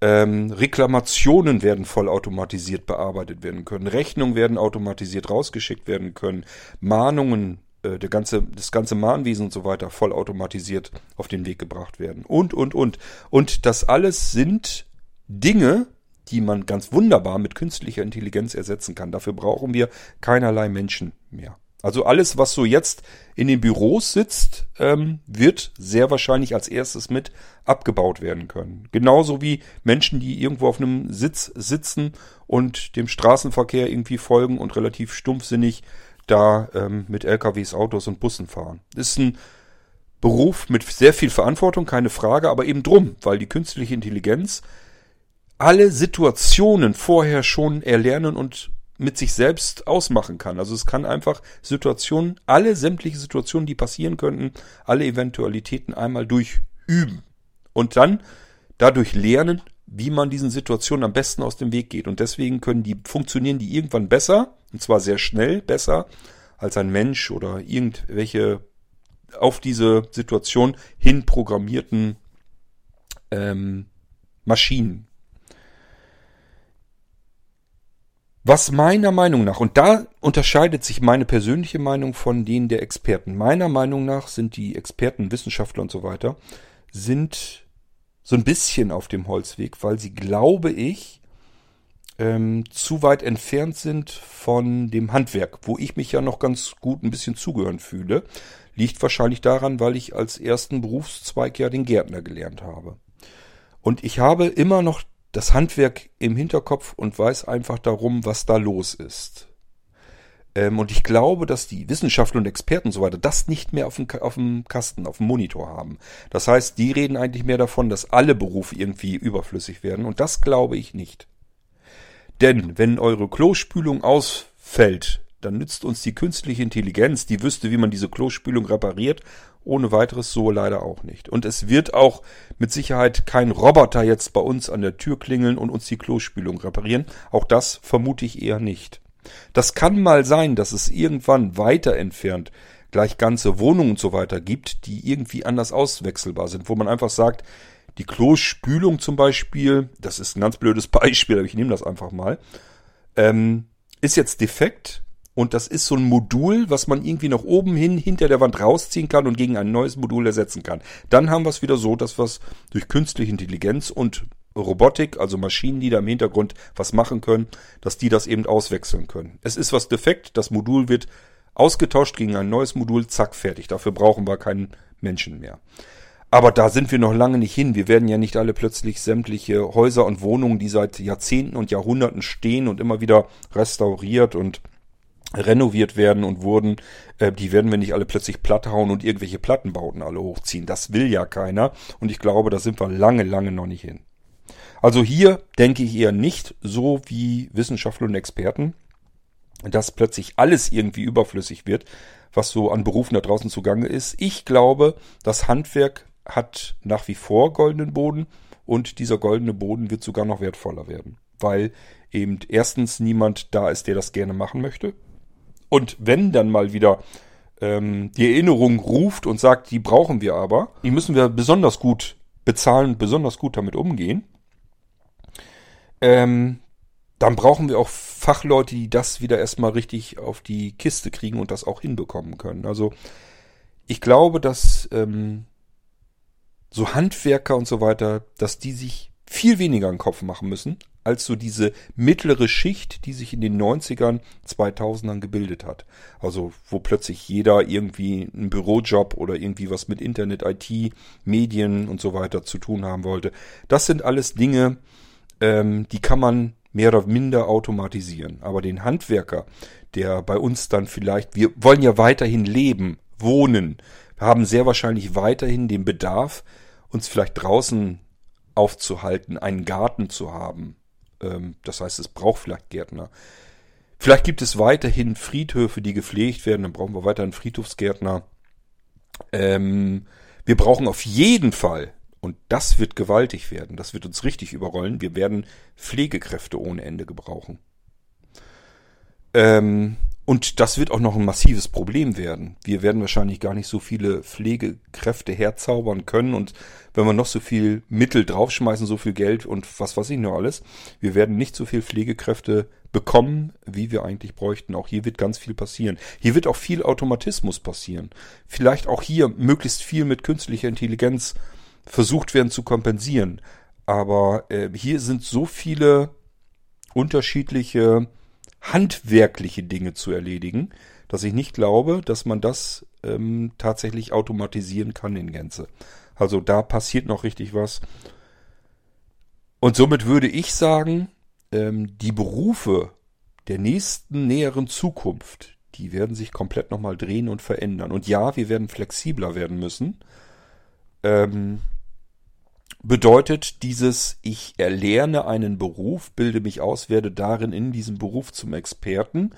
Ähm, Reklamationen werden vollautomatisiert bearbeitet werden können. Rechnungen werden automatisiert rausgeschickt werden können. Mahnungen, äh, der ganze, das ganze Mahnwesen und so weiter vollautomatisiert auf den Weg gebracht werden. Und, und, und. Und das alles sind Dinge, die man ganz wunderbar mit künstlicher Intelligenz ersetzen kann. Dafür brauchen wir keinerlei Menschen mehr. Also alles, was so jetzt in den Büros sitzt, ähm, wird sehr wahrscheinlich als erstes mit abgebaut werden können. Genauso wie Menschen, die irgendwo auf einem Sitz sitzen und dem Straßenverkehr irgendwie folgen und relativ stumpfsinnig da ähm, mit LKWs, Autos und Bussen fahren. Ist ein Beruf mit sehr viel Verantwortung, keine Frage, aber eben drum, weil die künstliche Intelligenz alle Situationen vorher schon erlernen und mit sich selbst ausmachen kann. Also es kann einfach Situationen, alle sämtliche Situationen, die passieren könnten, alle Eventualitäten einmal durchüben und dann dadurch lernen, wie man diesen Situationen am besten aus dem Weg geht. Und deswegen können die, funktionieren die irgendwann besser, und zwar sehr schnell besser, als ein Mensch oder irgendwelche auf diese Situation hin programmierten ähm, Maschinen. Was meiner Meinung nach, und da unterscheidet sich meine persönliche Meinung von denen der Experten. Meiner Meinung nach sind die Experten, Wissenschaftler und so weiter, sind so ein bisschen auf dem Holzweg, weil sie, glaube ich, ähm, zu weit entfernt sind von dem Handwerk, wo ich mich ja noch ganz gut ein bisschen zugehören fühle. Liegt wahrscheinlich daran, weil ich als ersten Berufszweig ja den Gärtner gelernt habe. Und ich habe immer noch das Handwerk im Hinterkopf und weiß einfach darum, was da los ist. Ähm, und ich glaube, dass die Wissenschaftler und Experten und so weiter das nicht mehr auf dem, auf dem Kasten, auf dem Monitor haben. Das heißt, die reden eigentlich mehr davon, dass alle Berufe irgendwie überflüssig werden. Und das glaube ich nicht. Denn wenn eure Klospülung ausfällt, dann nützt uns die künstliche Intelligenz, die wüsste, wie man diese Klospülung repariert, ohne weiteres so leider auch nicht. Und es wird auch mit Sicherheit kein Roboter jetzt bei uns an der Tür klingeln und uns die Klospülung reparieren. Auch das vermute ich eher nicht. Das kann mal sein, dass es irgendwann weiter entfernt gleich ganze Wohnungen und so weiter gibt, die irgendwie anders auswechselbar sind, wo man einfach sagt, die Klospülung zum Beispiel, das ist ein ganz blödes <laughs> Beispiel, aber ich nehme das einfach mal, ähm, ist jetzt defekt, und das ist so ein Modul, was man irgendwie nach oben hin hinter der Wand rausziehen kann und gegen ein neues Modul ersetzen kann. Dann haben wir es wieder so, dass wir es durch künstliche Intelligenz und Robotik, also Maschinen, die da im Hintergrund was machen können, dass die das eben auswechseln können. Es ist was defekt, das Modul wird ausgetauscht gegen ein neues Modul, zack, fertig. Dafür brauchen wir keinen Menschen mehr. Aber da sind wir noch lange nicht hin. Wir werden ja nicht alle plötzlich sämtliche Häuser und Wohnungen, die seit Jahrzehnten und Jahrhunderten stehen und immer wieder restauriert und renoviert werden und wurden, äh, die werden wir nicht alle plötzlich platt hauen und irgendwelche Plattenbauten alle hochziehen. Das will ja keiner und ich glaube, da sind wir lange, lange noch nicht hin. Also hier denke ich eher nicht so wie Wissenschaftler und Experten. dass plötzlich alles irgendwie überflüssig wird, was so an Berufen da draußen zugange ist. Ich glaube, das Handwerk hat nach wie vor goldenen Boden und dieser goldene Boden wird sogar noch wertvoller werden, weil eben erstens niemand da ist, der das gerne machen möchte. Und wenn dann mal wieder ähm, die Erinnerung ruft und sagt, die brauchen wir aber, die müssen wir besonders gut bezahlen, besonders gut damit umgehen, ähm, dann brauchen wir auch Fachleute, die das wieder erstmal richtig auf die Kiste kriegen und das auch hinbekommen können. Also ich glaube, dass ähm, so Handwerker und so weiter, dass die sich viel weniger einen Kopf machen müssen, als so diese mittlere Schicht, die sich in den 90ern, 2000ern gebildet hat. Also wo plötzlich jeder irgendwie einen Bürojob oder irgendwie was mit Internet, IT, Medien und so weiter zu tun haben wollte. Das sind alles Dinge, ähm, die kann man mehr oder minder automatisieren. Aber den Handwerker, der bei uns dann vielleicht, wir wollen ja weiterhin leben, wohnen, haben sehr wahrscheinlich weiterhin den Bedarf, uns vielleicht draußen aufzuhalten, einen Garten zu haben. Ähm, das heißt, es braucht vielleicht Gärtner. Vielleicht gibt es weiterhin Friedhöfe, die gepflegt werden, dann brauchen wir weiterhin Friedhofsgärtner. Ähm, wir brauchen auf jeden Fall und das wird gewaltig werden. Das wird uns richtig überrollen. Wir werden Pflegekräfte ohne Ende gebrauchen. Ähm, und das wird auch noch ein massives Problem werden. Wir werden wahrscheinlich gar nicht so viele Pflegekräfte herzaubern können. Und wenn wir noch so viel Mittel draufschmeißen, so viel Geld und was weiß ich nur alles, wir werden nicht so viel Pflegekräfte bekommen, wie wir eigentlich bräuchten. Auch hier wird ganz viel passieren. Hier wird auch viel Automatismus passieren. Vielleicht auch hier möglichst viel mit künstlicher Intelligenz versucht werden zu kompensieren. Aber äh, hier sind so viele unterschiedliche handwerkliche Dinge zu erledigen, dass ich nicht glaube, dass man das ähm, tatsächlich automatisieren kann in Gänze. Also da passiert noch richtig was. Und somit würde ich sagen, ähm, die Berufe der nächsten näheren Zukunft, die werden sich komplett nochmal drehen und verändern. Und ja, wir werden flexibler werden müssen. Ähm, bedeutet dieses, ich erlerne einen Beruf, bilde mich aus, werde darin in diesem Beruf zum Experten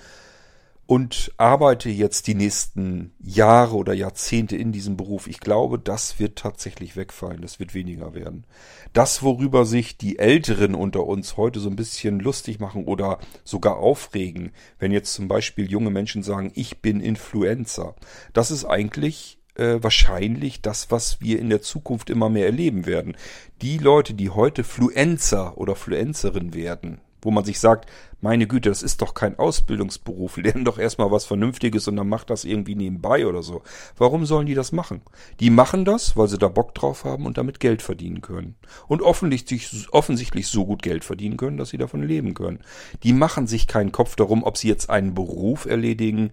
und arbeite jetzt die nächsten Jahre oder Jahrzehnte in diesem Beruf. Ich glaube, das wird tatsächlich wegfallen, das wird weniger werden. Das, worüber sich die Älteren unter uns heute so ein bisschen lustig machen oder sogar aufregen, wenn jetzt zum Beispiel junge Menschen sagen, ich bin Influencer, das ist eigentlich äh, wahrscheinlich das, was wir in der Zukunft immer mehr erleben werden. Die Leute, die heute Fluencer oder Fluencerin werden, wo man sich sagt, meine Güte, das ist doch kein Ausbildungsberuf, lernen doch erstmal was Vernünftiges und dann macht das irgendwie nebenbei oder so. Warum sollen die das machen? Die machen das, weil sie da Bock drauf haben und damit Geld verdienen können. Und offensichtlich, offensichtlich so gut Geld verdienen können, dass sie davon leben können. Die machen sich keinen Kopf darum, ob sie jetzt einen Beruf erledigen,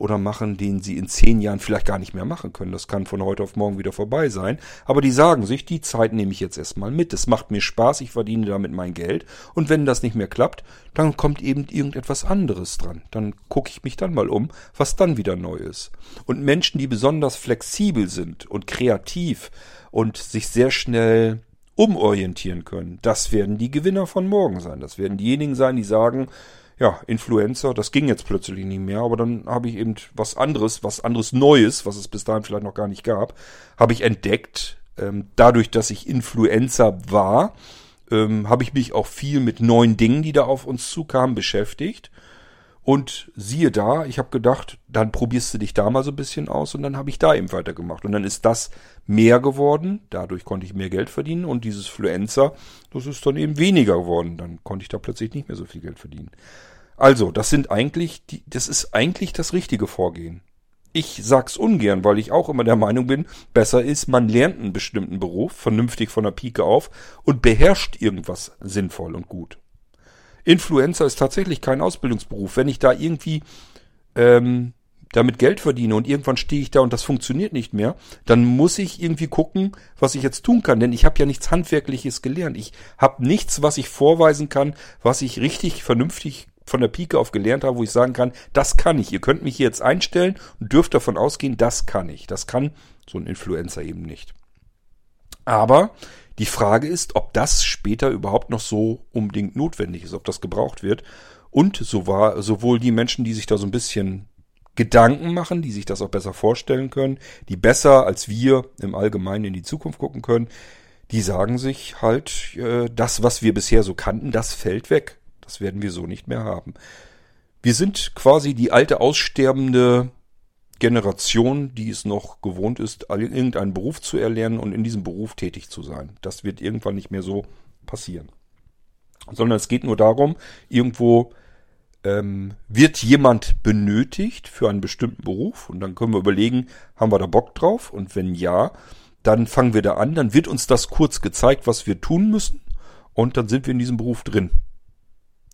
oder machen, den sie in zehn Jahren vielleicht gar nicht mehr machen können. Das kann von heute auf morgen wieder vorbei sein. Aber die sagen sich, die Zeit nehme ich jetzt erstmal mit. Es macht mir Spaß, ich verdiene damit mein Geld. Und wenn das nicht mehr klappt, dann kommt eben irgendetwas anderes dran. Dann gucke ich mich dann mal um, was dann wieder neu ist. Und Menschen, die besonders flexibel sind und kreativ und sich sehr schnell umorientieren können, das werden die Gewinner von morgen sein. Das werden diejenigen sein, die sagen, ja, Influencer, das ging jetzt plötzlich nicht mehr, aber dann habe ich eben was anderes, was anderes Neues, was es bis dahin vielleicht noch gar nicht gab, habe ich entdeckt. Ähm, dadurch, dass ich Influencer war, ähm, habe ich mich auch viel mit neuen Dingen, die da auf uns zukamen, beschäftigt. Und siehe da, ich habe gedacht, dann probierst du dich da mal so ein bisschen aus und dann habe ich da eben weitergemacht. Und dann ist das mehr geworden, dadurch konnte ich mehr Geld verdienen und dieses Fluencer, das ist dann eben weniger geworden. Dann konnte ich da plötzlich nicht mehr so viel Geld verdienen. Also, das sind eigentlich, die, das ist eigentlich das richtige Vorgehen. Ich sag's ungern, weil ich auch immer der Meinung bin, besser ist, man lernt einen bestimmten Beruf vernünftig von der Pike auf und beherrscht irgendwas sinnvoll und gut. Influencer ist tatsächlich kein Ausbildungsberuf. Wenn ich da irgendwie ähm, damit Geld verdiene und irgendwann stehe ich da und das funktioniert nicht mehr, dann muss ich irgendwie gucken, was ich jetzt tun kann. Denn ich habe ja nichts Handwerkliches gelernt. Ich habe nichts, was ich vorweisen kann, was ich richtig vernünftig von der Pike auf gelernt habe, wo ich sagen kann, das kann ich. Ihr könnt mich hier jetzt einstellen und dürft davon ausgehen, das kann ich. Das kann so ein Influencer eben nicht. Aber die Frage ist, ob das später überhaupt noch so unbedingt notwendig ist, ob das gebraucht wird und so war, sowohl die Menschen, die sich da so ein bisschen Gedanken machen, die sich das auch besser vorstellen können, die besser als wir im Allgemeinen in die Zukunft gucken können, die sagen sich halt, äh, das, was wir bisher so kannten, das fällt weg. Das werden wir so nicht mehr haben. Wir sind quasi die alte aussterbende Generation, die es noch gewohnt ist, irgendeinen Beruf zu erlernen und in diesem Beruf tätig zu sein. Das wird irgendwann nicht mehr so passieren. Sondern es geht nur darum, irgendwo ähm, wird jemand benötigt für einen bestimmten Beruf und dann können wir überlegen, haben wir da Bock drauf? Und wenn ja, dann fangen wir da an, dann wird uns das kurz gezeigt, was wir tun müssen und dann sind wir in diesem Beruf drin.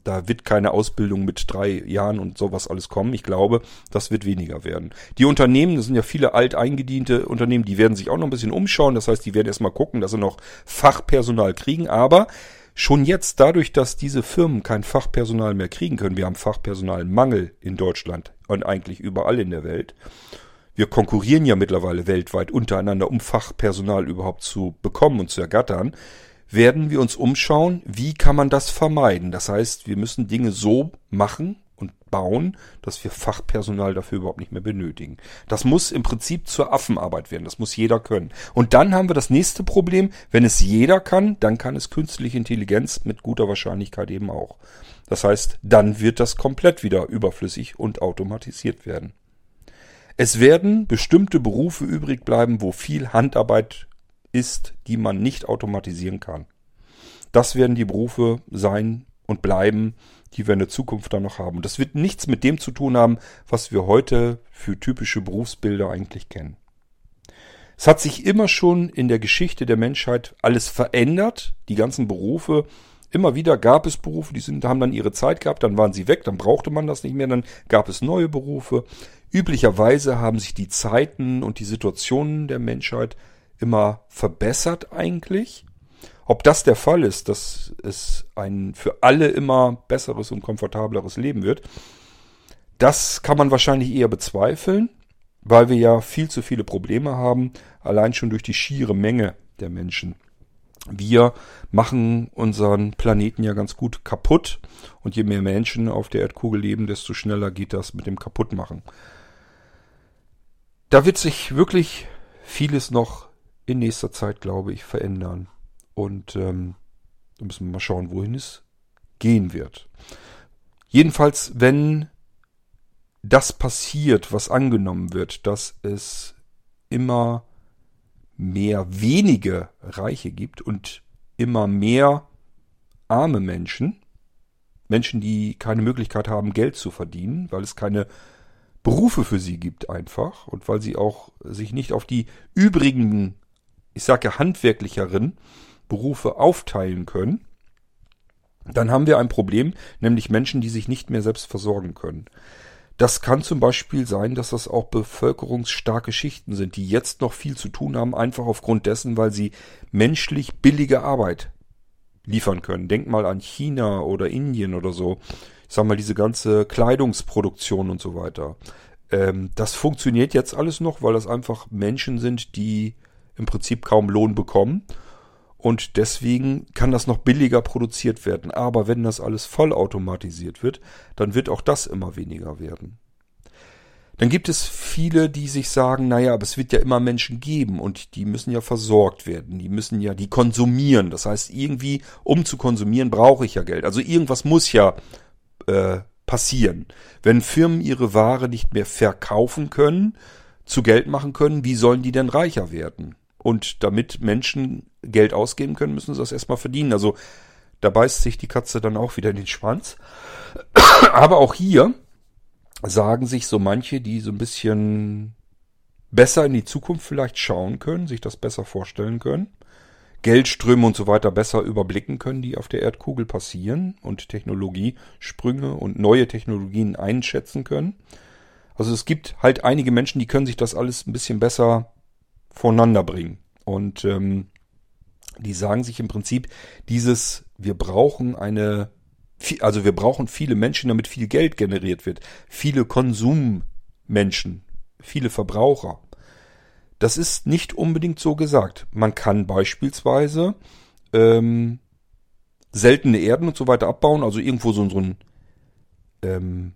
Da wird keine Ausbildung mit drei Jahren und sowas alles kommen. Ich glaube, das wird weniger werden. Die Unternehmen, das sind ja viele alteingediente Unternehmen, die werden sich auch noch ein bisschen umschauen. Das heißt, die werden erstmal gucken, dass sie noch Fachpersonal kriegen. Aber schon jetzt, dadurch, dass diese Firmen kein Fachpersonal mehr kriegen können, wir haben Fachpersonalmangel in Deutschland und eigentlich überall in der Welt. Wir konkurrieren ja mittlerweile weltweit untereinander, um Fachpersonal überhaupt zu bekommen und zu ergattern werden wir uns umschauen, wie kann man das vermeiden. Das heißt, wir müssen Dinge so machen und bauen, dass wir Fachpersonal dafür überhaupt nicht mehr benötigen. Das muss im Prinzip zur Affenarbeit werden. Das muss jeder können. Und dann haben wir das nächste Problem. Wenn es jeder kann, dann kann es künstliche Intelligenz mit guter Wahrscheinlichkeit eben auch. Das heißt, dann wird das komplett wieder überflüssig und automatisiert werden. Es werden bestimmte Berufe übrig bleiben, wo viel Handarbeit ist, die man nicht automatisieren kann. Das werden die Berufe sein und bleiben, die wir in der Zukunft dann noch haben. Das wird nichts mit dem zu tun haben, was wir heute für typische Berufsbilder eigentlich kennen. Es hat sich immer schon in der Geschichte der Menschheit alles verändert. Die ganzen Berufe, immer wieder gab es Berufe, die sind, haben dann ihre Zeit gehabt, dann waren sie weg, dann brauchte man das nicht mehr, dann gab es neue Berufe. Üblicherweise haben sich die Zeiten und die Situationen der Menschheit immer verbessert eigentlich. Ob das der Fall ist, dass es ein für alle immer besseres und komfortableres Leben wird, das kann man wahrscheinlich eher bezweifeln, weil wir ja viel zu viele Probleme haben, allein schon durch die schiere Menge der Menschen. Wir machen unseren Planeten ja ganz gut kaputt und je mehr Menschen auf der Erdkugel leben, desto schneller geht das mit dem Kaputtmachen. Da wird sich wirklich vieles noch in nächster Zeit, glaube ich, verändern. Und ähm, da müssen wir mal schauen, wohin es gehen wird. Jedenfalls, wenn das passiert, was angenommen wird, dass es immer mehr wenige Reiche gibt und immer mehr arme Menschen, Menschen, die keine Möglichkeit haben, Geld zu verdienen, weil es keine Berufe für sie gibt einfach und weil sie auch sich nicht auf die übrigen ich sage handwerklicheren Berufe aufteilen können, dann haben wir ein Problem, nämlich Menschen, die sich nicht mehr selbst versorgen können. Das kann zum Beispiel sein, dass das auch bevölkerungsstarke Schichten sind, die jetzt noch viel zu tun haben, einfach aufgrund dessen, weil sie menschlich billige Arbeit liefern können. Denk mal an China oder Indien oder so. Ich sag mal, diese ganze Kleidungsproduktion und so weiter. Ähm, das funktioniert jetzt alles noch, weil das einfach Menschen sind, die im Prinzip kaum Lohn bekommen. Und deswegen kann das noch billiger produziert werden. Aber wenn das alles vollautomatisiert wird, dann wird auch das immer weniger werden. Dann gibt es viele, die sich sagen, naja, aber es wird ja immer Menschen geben und die müssen ja versorgt werden. Die müssen ja, die konsumieren. Das heißt, irgendwie, um zu konsumieren, brauche ich ja Geld. Also irgendwas muss ja äh, passieren. Wenn Firmen ihre Ware nicht mehr verkaufen können, zu Geld machen können, wie sollen die denn reicher werden? Und damit Menschen Geld ausgeben können, müssen sie das erstmal verdienen. Also da beißt sich die Katze dann auch wieder in den Schwanz. <coughs> Aber auch hier sagen sich so manche, die so ein bisschen besser in die Zukunft vielleicht schauen können, sich das besser vorstellen können, Geldströme und so weiter besser überblicken können, die auf der Erdkugel passieren und Technologiesprünge und neue Technologien einschätzen können. Also es gibt halt einige Menschen, die können sich das alles ein bisschen besser voneinander bringen. Und ähm, die sagen sich im Prinzip, dieses, wir brauchen eine, also wir brauchen viele Menschen, damit viel Geld generiert wird. Viele Konsummenschen, viele Verbraucher. Das ist nicht unbedingt so gesagt. Man kann beispielsweise ähm, seltene Erden und so weiter abbauen, also irgendwo so, so ein ähm,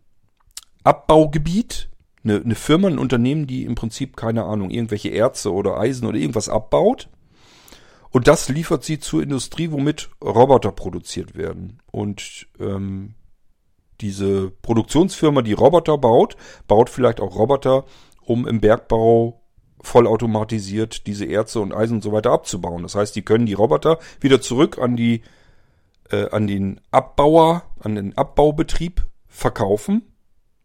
Abbaugebiet, eine, eine Firma, ein Unternehmen, die im Prinzip, keine Ahnung, irgendwelche Erze oder Eisen oder irgendwas abbaut. Und das liefert sie zur Industrie, womit Roboter produziert werden. Und ähm, diese Produktionsfirma, die Roboter baut, baut vielleicht auch Roboter, um im Bergbau vollautomatisiert diese Erze und Eisen und so weiter abzubauen. Das heißt, die können die Roboter wieder zurück an die äh, an den Abbauer, an den Abbaubetrieb verkaufen.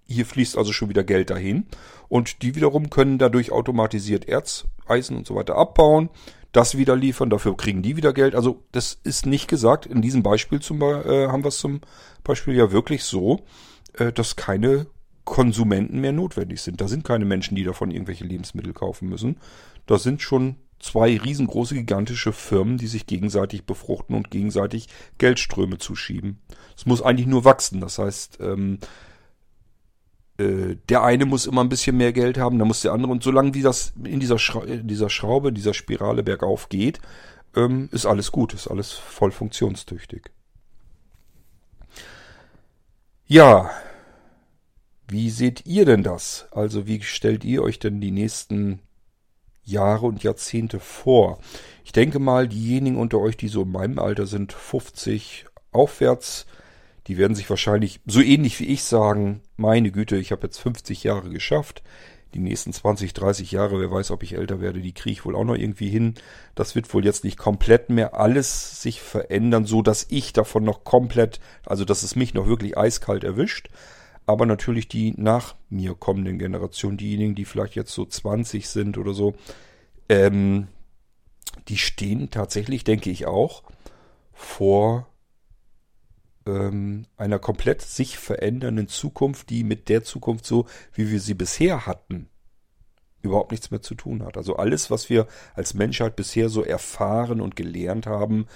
Hier fließt also schon wieder Geld dahin. Und die wiederum können dadurch automatisiert Erz, Eisen und so weiter abbauen, das wieder liefern, dafür kriegen die wieder Geld. Also das ist nicht gesagt. In diesem Beispiel zum, äh, haben wir es zum Beispiel ja wirklich so, äh, dass keine Konsumenten mehr notwendig sind. Da sind keine Menschen, die davon irgendwelche Lebensmittel kaufen müssen. Da sind schon zwei riesengroße, gigantische Firmen, die sich gegenseitig befruchten und gegenseitig Geldströme zuschieben. Es muss eigentlich nur wachsen. Das heißt, ähm, äh, der eine muss immer ein bisschen mehr Geld haben, dann muss der andere. Und solange wie das in dieser, Schra in dieser Schraube, dieser Spirale bergauf geht, ähm, ist alles gut, ist alles voll funktionstüchtig. Ja, wie seht ihr denn das? Also wie stellt ihr euch denn die nächsten Jahre und Jahrzehnte vor? Ich denke mal, diejenigen unter euch, die so in meinem Alter sind, 50 aufwärts, die werden sich wahrscheinlich so ähnlich wie ich sagen, meine Güte, ich habe jetzt 50 Jahre geschafft. Die nächsten 20, 30 Jahre, wer weiß, ob ich älter werde, die kriege ich wohl auch noch irgendwie hin. Das wird wohl jetzt nicht komplett mehr alles sich verändern, so dass ich davon noch komplett, also dass es mich noch wirklich eiskalt erwischt aber natürlich die nach mir kommenden Generationen, diejenigen, die vielleicht jetzt so 20 sind oder so, ähm, die stehen tatsächlich, denke ich auch, vor ähm, einer komplett sich verändernden Zukunft, die mit der Zukunft so, wie wir sie bisher hatten, überhaupt nichts mehr zu tun hat. Also alles, was wir als Menschheit bisher so erfahren und gelernt haben,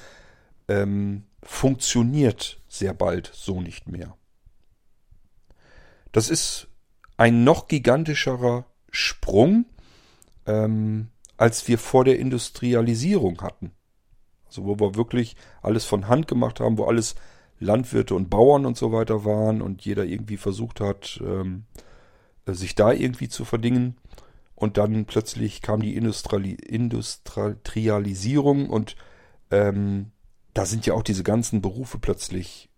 ähm, funktioniert sehr bald so nicht mehr. Das ist ein noch gigantischerer Sprung, ähm, als wir vor der Industrialisierung hatten. Also wo wir wirklich alles von Hand gemacht haben, wo alles Landwirte und Bauern und so weiter waren und jeder irgendwie versucht hat, ähm, sich da irgendwie zu verdingen. Und dann plötzlich kam die Industriali Industrialisierung und ähm, da sind ja auch diese ganzen Berufe plötzlich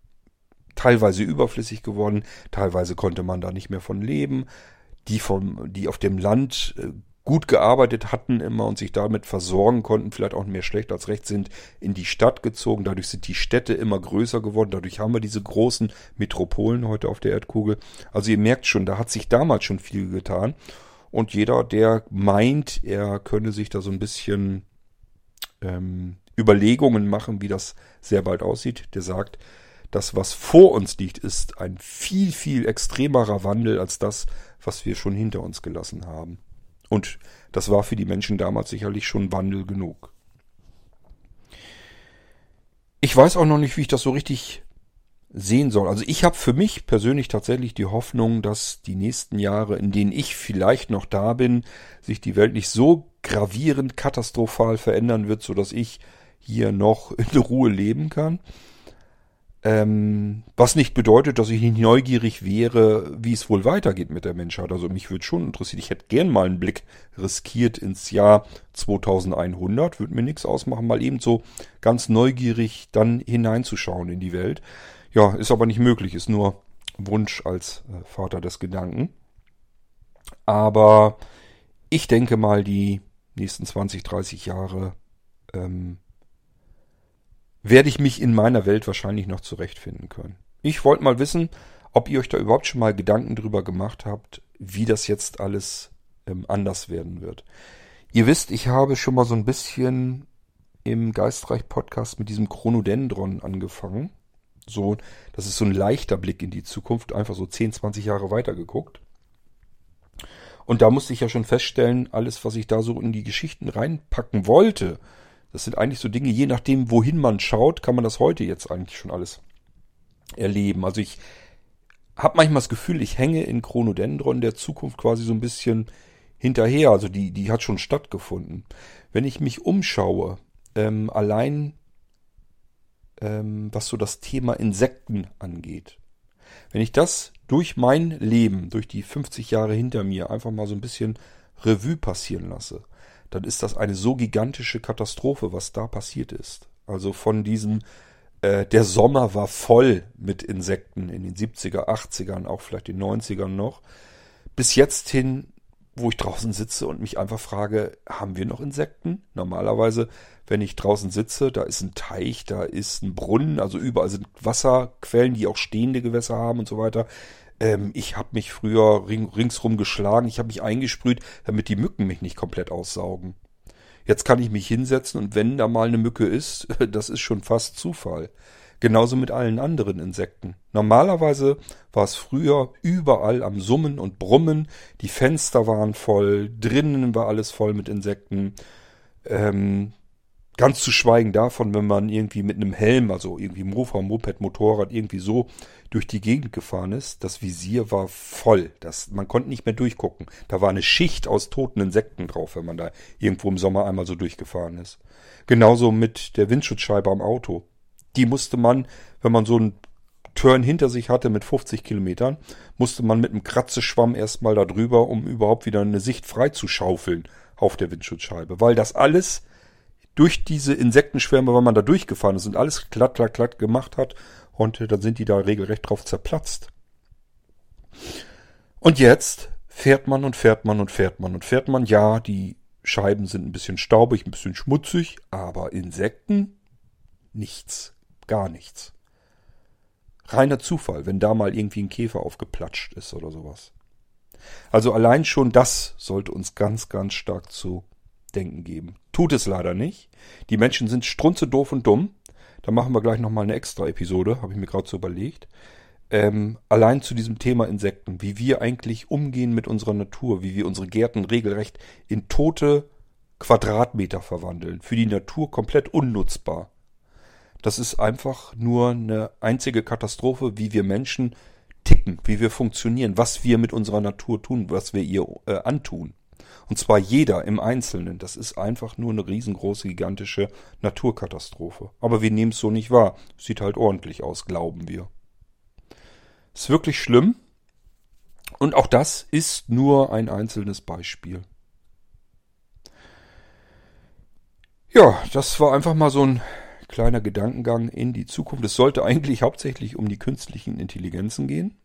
teilweise überflüssig geworden, teilweise konnte man da nicht mehr von leben. Die, vom, die auf dem Land äh, gut gearbeitet hatten immer und sich damit versorgen konnten, vielleicht auch mehr schlecht als recht sind, in die Stadt gezogen. Dadurch sind die Städte immer größer geworden. Dadurch haben wir diese großen Metropolen heute auf der Erdkugel. Also ihr merkt schon, da hat sich damals schon viel getan. Und jeder, der meint, er könne sich da so ein bisschen ähm, Überlegungen machen, wie das sehr bald aussieht, der sagt, das, was vor uns liegt, ist ein viel, viel extremerer Wandel als das, was wir schon hinter uns gelassen haben. Und das war für die Menschen damals sicherlich schon Wandel genug. Ich weiß auch noch nicht, wie ich das so richtig sehen soll. Also ich habe für mich persönlich tatsächlich die Hoffnung, dass die nächsten Jahre, in denen ich vielleicht noch da bin, sich die Welt nicht so gravierend katastrophal verändern wird, so dass ich hier noch in Ruhe leben kann. Ähm, was nicht bedeutet, dass ich nicht neugierig wäre, wie es wohl weitergeht mit der Menschheit. Also mich würde schon interessieren. Ich hätte gern mal einen Blick riskiert ins Jahr 2100. Würde mir nichts ausmachen, mal eben so ganz neugierig dann hineinzuschauen in die Welt. Ja, ist aber nicht möglich. Ist nur Wunsch als äh, Vater des Gedanken. Aber ich denke mal, die nächsten 20, 30 Jahre ähm, werde ich mich in meiner Welt wahrscheinlich noch zurechtfinden können. Ich wollte mal wissen, ob ihr euch da überhaupt schon mal Gedanken drüber gemacht habt, wie das jetzt alles ähm, anders werden wird. Ihr wisst, ich habe schon mal so ein bisschen im Geistreich-Podcast mit diesem Chronodendron angefangen. So, das ist so ein leichter Blick in die Zukunft, einfach so 10, 20 Jahre weiter geguckt. Und da musste ich ja schon feststellen, alles, was ich da so in die Geschichten reinpacken wollte, das sind eigentlich so Dinge, je nachdem, wohin man schaut, kann man das heute jetzt eigentlich schon alles erleben. Also ich habe manchmal das Gefühl, ich hänge in Chronodendron der Zukunft quasi so ein bisschen hinterher. Also die, die hat schon stattgefunden. Wenn ich mich umschaue, ähm, allein ähm, was so das Thema Insekten angeht, Wenn ich das durch mein Leben, durch die 50 Jahre hinter mir einfach mal so ein bisschen Revue passieren lasse, dann ist das eine so gigantische Katastrophe, was da passiert ist. Also von diesem, äh, der Sommer war voll mit Insekten in den 70er, 80ern, auch vielleicht den 90ern noch, bis jetzt hin wo ich draußen sitze und mich einfach frage, haben wir noch Insekten? Normalerweise, wenn ich draußen sitze, da ist ein Teich, da ist ein Brunnen, also überall sind Wasserquellen, die auch stehende Gewässer haben und so weiter. Ähm, ich habe mich früher ring, ringsrum geschlagen, ich habe mich eingesprüht, damit die Mücken mich nicht komplett aussaugen. Jetzt kann ich mich hinsetzen und wenn da mal eine Mücke ist, <laughs> das ist schon fast Zufall. Genauso mit allen anderen Insekten. Normalerweise war es früher überall am Summen und Brummen. Die Fenster waren voll, drinnen war alles voll mit Insekten. Ähm, ganz zu schweigen davon, wenn man irgendwie mit einem Helm, also irgendwie Mofa, Moped, Motorrad, irgendwie so durch die Gegend gefahren ist. Das Visier war voll. Das, man konnte nicht mehr durchgucken. Da war eine Schicht aus toten Insekten drauf, wenn man da irgendwo im Sommer einmal so durchgefahren ist. Genauso mit der Windschutzscheibe am Auto die musste man, wenn man so einen Turn hinter sich hatte mit 50 Kilometern, musste man mit einem Kratzeschwamm erstmal da drüber, um überhaupt wieder eine Sicht frei zu schaufeln auf der Windschutzscheibe. Weil das alles durch diese Insektenschwärme, weil man da durchgefahren ist und alles glatt, glatt, glatt gemacht hat und dann sind die da regelrecht drauf zerplatzt. Und jetzt fährt man und fährt man und fährt man und fährt man. Ja, die Scheiben sind ein bisschen staubig, ein bisschen schmutzig, aber Insekten nichts. Gar nichts. Reiner Zufall, wenn da mal irgendwie ein Käfer aufgeplatscht ist oder sowas. Also allein schon das sollte uns ganz, ganz stark zu denken geben. Tut es leider nicht. Die Menschen sind strunze doof und dumm. Da machen wir gleich nochmal eine extra Episode, habe ich mir gerade so überlegt. Ähm, allein zu diesem Thema Insekten, wie wir eigentlich umgehen mit unserer Natur, wie wir unsere Gärten regelrecht in tote Quadratmeter verwandeln. Für die Natur komplett unnutzbar. Das ist einfach nur eine einzige Katastrophe, wie wir Menschen ticken, wie wir funktionieren, was wir mit unserer Natur tun, was wir ihr äh, antun. Und zwar jeder im Einzelnen. Das ist einfach nur eine riesengroße, gigantische Naturkatastrophe. Aber wir nehmen es so nicht wahr. Sieht halt ordentlich aus, glauben wir. Ist wirklich schlimm. Und auch das ist nur ein einzelnes Beispiel. Ja, das war einfach mal so ein kleiner Gedankengang in die Zukunft. Es sollte eigentlich hauptsächlich um die künstlichen Intelligenzen gehen.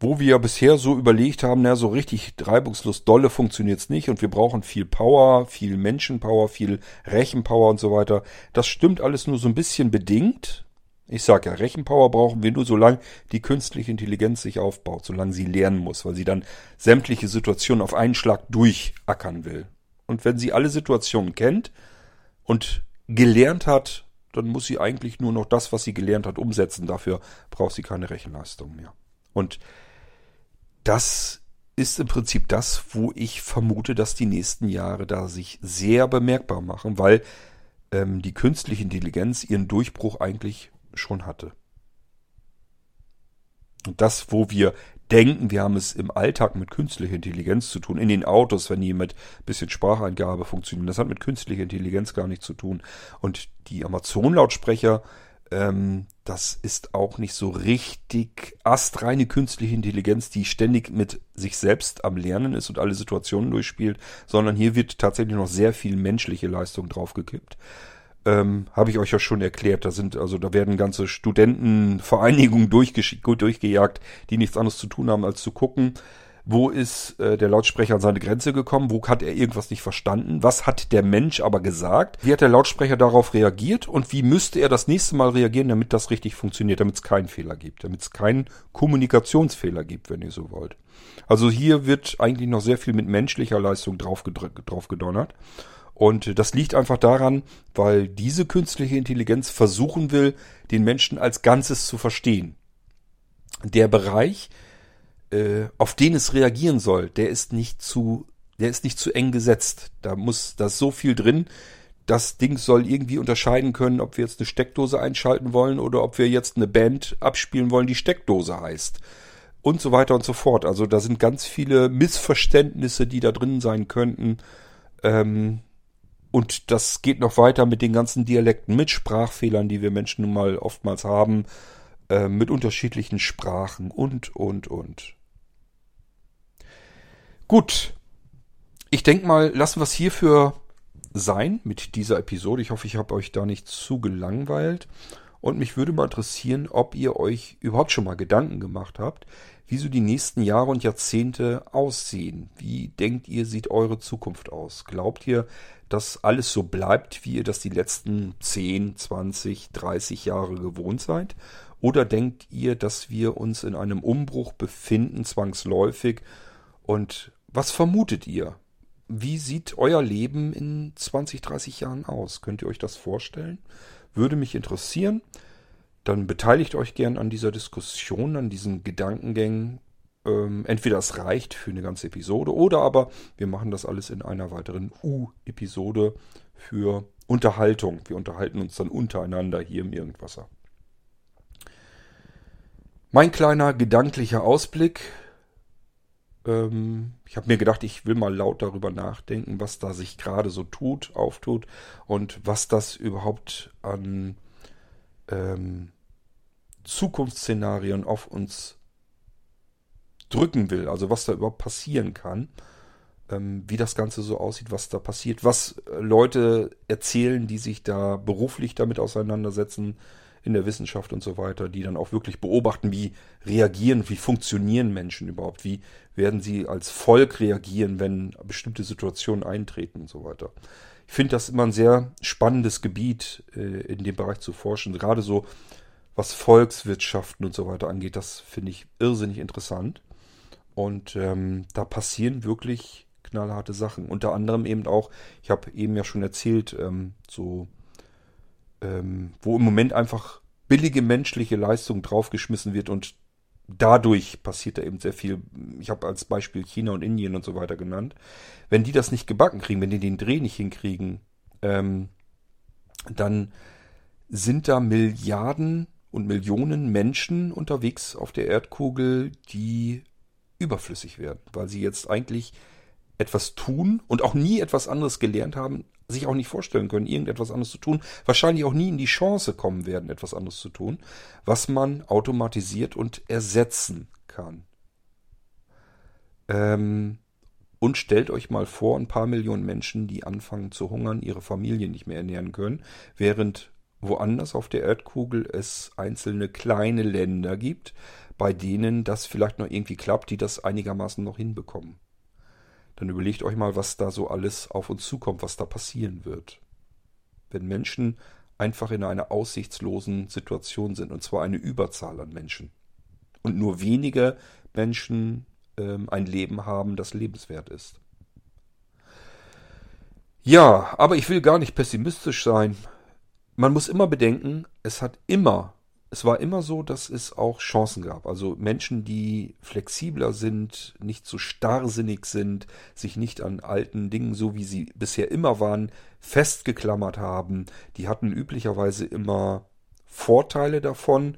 Wo wir bisher so überlegt haben, na, so richtig reibungslos dolle funktioniert es nicht und wir brauchen viel Power, viel Menschenpower, viel Rechenpower und so weiter. Das stimmt alles nur so ein bisschen bedingt. Ich sage ja, Rechenpower brauchen wir nur, solange die künstliche Intelligenz sich aufbaut, solange sie lernen muss, weil sie dann sämtliche Situationen auf einen Schlag durchackern will. Und wenn sie alle Situationen kennt und gelernt hat, dann muss sie eigentlich nur noch das, was sie gelernt hat, umsetzen. Dafür braucht sie keine Rechenleistung mehr. Und das ist im Prinzip das, wo ich vermute, dass die nächsten Jahre da sich sehr bemerkbar machen, weil ähm, die künstliche Intelligenz ihren Durchbruch eigentlich schon hatte. Und das, wo wir denken, wir haben es im Alltag mit künstlicher Intelligenz zu tun. In den Autos, wenn die mit bisschen Spracheingabe funktionieren. Das hat mit künstlicher Intelligenz gar nichts zu tun. Und die Amazon-Lautsprecher, ähm, das ist auch nicht so richtig astreine künstliche Intelligenz, die ständig mit sich selbst am Lernen ist und alle Situationen durchspielt, sondern hier wird tatsächlich noch sehr viel menschliche Leistung draufgekippt ähm, habe ich euch ja schon erklärt. Da sind, also da werden ganze Studentenvereinigungen <laughs> durchgejagt, die nichts anderes zu tun haben, als zu gucken, wo ist äh, der Lautsprecher an seine Grenze gekommen, wo hat er irgendwas nicht verstanden, was hat der Mensch aber gesagt, wie hat der Lautsprecher darauf reagiert und wie müsste er das nächste Mal reagieren, damit das richtig funktioniert, damit es keinen Fehler gibt, damit es keinen Kommunikationsfehler gibt, wenn ihr so wollt. Also hier wird eigentlich noch sehr viel mit menschlicher Leistung drauf, drauf gedonnert. Und das liegt einfach daran, weil diese künstliche Intelligenz versuchen will, den Menschen als Ganzes zu verstehen. Der Bereich, äh, auf den es reagieren soll, der ist nicht zu, der ist nicht zu eng gesetzt. Da muss, da ist so viel drin. Das Ding soll irgendwie unterscheiden können, ob wir jetzt eine Steckdose einschalten wollen oder ob wir jetzt eine Band abspielen wollen, die Steckdose heißt. Und so weiter und so fort. Also da sind ganz viele Missverständnisse, die da drin sein könnten. Ähm, und das geht noch weiter mit den ganzen Dialekten, mit Sprachfehlern, die wir Menschen nun mal oftmals haben. äh, mit unterschiedlichen Sprachen und, und, und. Gut. Ich denke mal, lassen wir es hierfür sein mit dieser Episode. Ich hoffe, ich habe euch da nicht zu gelangweilt. Und mich würde mal interessieren, ob ihr euch überhaupt schon mal Gedanken gemacht habt, wie so die nächsten Jahre und Jahrzehnte aussehen. Wie denkt ihr, sieht eure Zukunft aus? Glaubt ihr, dass alles so bleibt, wie ihr das die letzten 10, 20, 30 Jahre gewohnt seid? Oder denkt ihr, dass wir uns in einem Umbruch befinden, zwangsläufig? Und was vermutet ihr? Wie sieht euer Leben in 20, 30 Jahren aus? Könnt ihr euch das vorstellen? Würde mich interessieren. Dann beteiligt euch gern an dieser Diskussion, an diesen Gedankengängen. Ähm, entweder es reicht für eine ganze Episode oder aber wir machen das alles in einer weiteren U-Episode für Unterhaltung. Wir unterhalten uns dann untereinander hier im Irgendwasser. Mein kleiner gedanklicher Ausblick. Ähm, ich habe mir gedacht, ich will mal laut darüber nachdenken, was da sich gerade so tut, auftut und was das überhaupt an ähm, Zukunftsszenarien auf uns drücken will. Also was da überhaupt passieren kann. Ähm, wie das Ganze so aussieht, was da passiert, was Leute erzählen, die sich da beruflich damit auseinandersetzen in der Wissenschaft und so weiter, die dann auch wirklich beobachten, wie reagieren, wie funktionieren Menschen überhaupt, wie werden sie als Volk reagieren, wenn bestimmte Situationen eintreten und so weiter. Ich finde das immer ein sehr spannendes Gebiet, äh, in dem Bereich zu forschen. Gerade so, was Volkswirtschaften und so weiter angeht, das finde ich irrsinnig interessant. Und ähm, da passieren wirklich knallharte Sachen. Unter anderem eben auch, ich habe eben ja schon erzählt, ähm, so ähm, wo im Moment einfach billige menschliche Leistung draufgeschmissen wird und dadurch passiert da eben sehr viel. Ich habe als Beispiel China und Indien und so weiter genannt. Wenn die das nicht gebacken kriegen, wenn die den Dreh nicht hinkriegen, ähm, dann sind da Milliarden und Millionen Menschen unterwegs auf der Erdkugel, die überflüssig werden, weil sie jetzt eigentlich etwas tun und auch nie etwas anderes gelernt haben, sich auch nicht vorstellen können, irgendetwas anderes zu tun, wahrscheinlich auch nie in die Chance kommen werden, etwas anderes zu tun, was man automatisiert und ersetzen kann. Ähm, und stellt euch mal vor, ein paar Millionen Menschen, die anfangen zu hungern, ihre Familien nicht mehr ernähren können, während woanders auf der Erdkugel es einzelne kleine Länder gibt, bei denen das vielleicht noch irgendwie klappt, die das einigermaßen noch hinbekommen dann überlegt euch mal, was da so alles auf uns zukommt, was da passieren wird. Wenn Menschen einfach in einer aussichtslosen Situation sind, und zwar eine Überzahl an Menschen. Und nur wenige Menschen ähm, ein Leben haben, das lebenswert ist. Ja, aber ich will gar nicht pessimistisch sein. Man muss immer bedenken, es hat immer es war immer so, dass es auch Chancen gab. Also Menschen, die flexibler sind, nicht so starrsinnig sind, sich nicht an alten Dingen, so wie sie bisher immer waren, festgeklammert haben. Die hatten üblicherweise immer Vorteile davon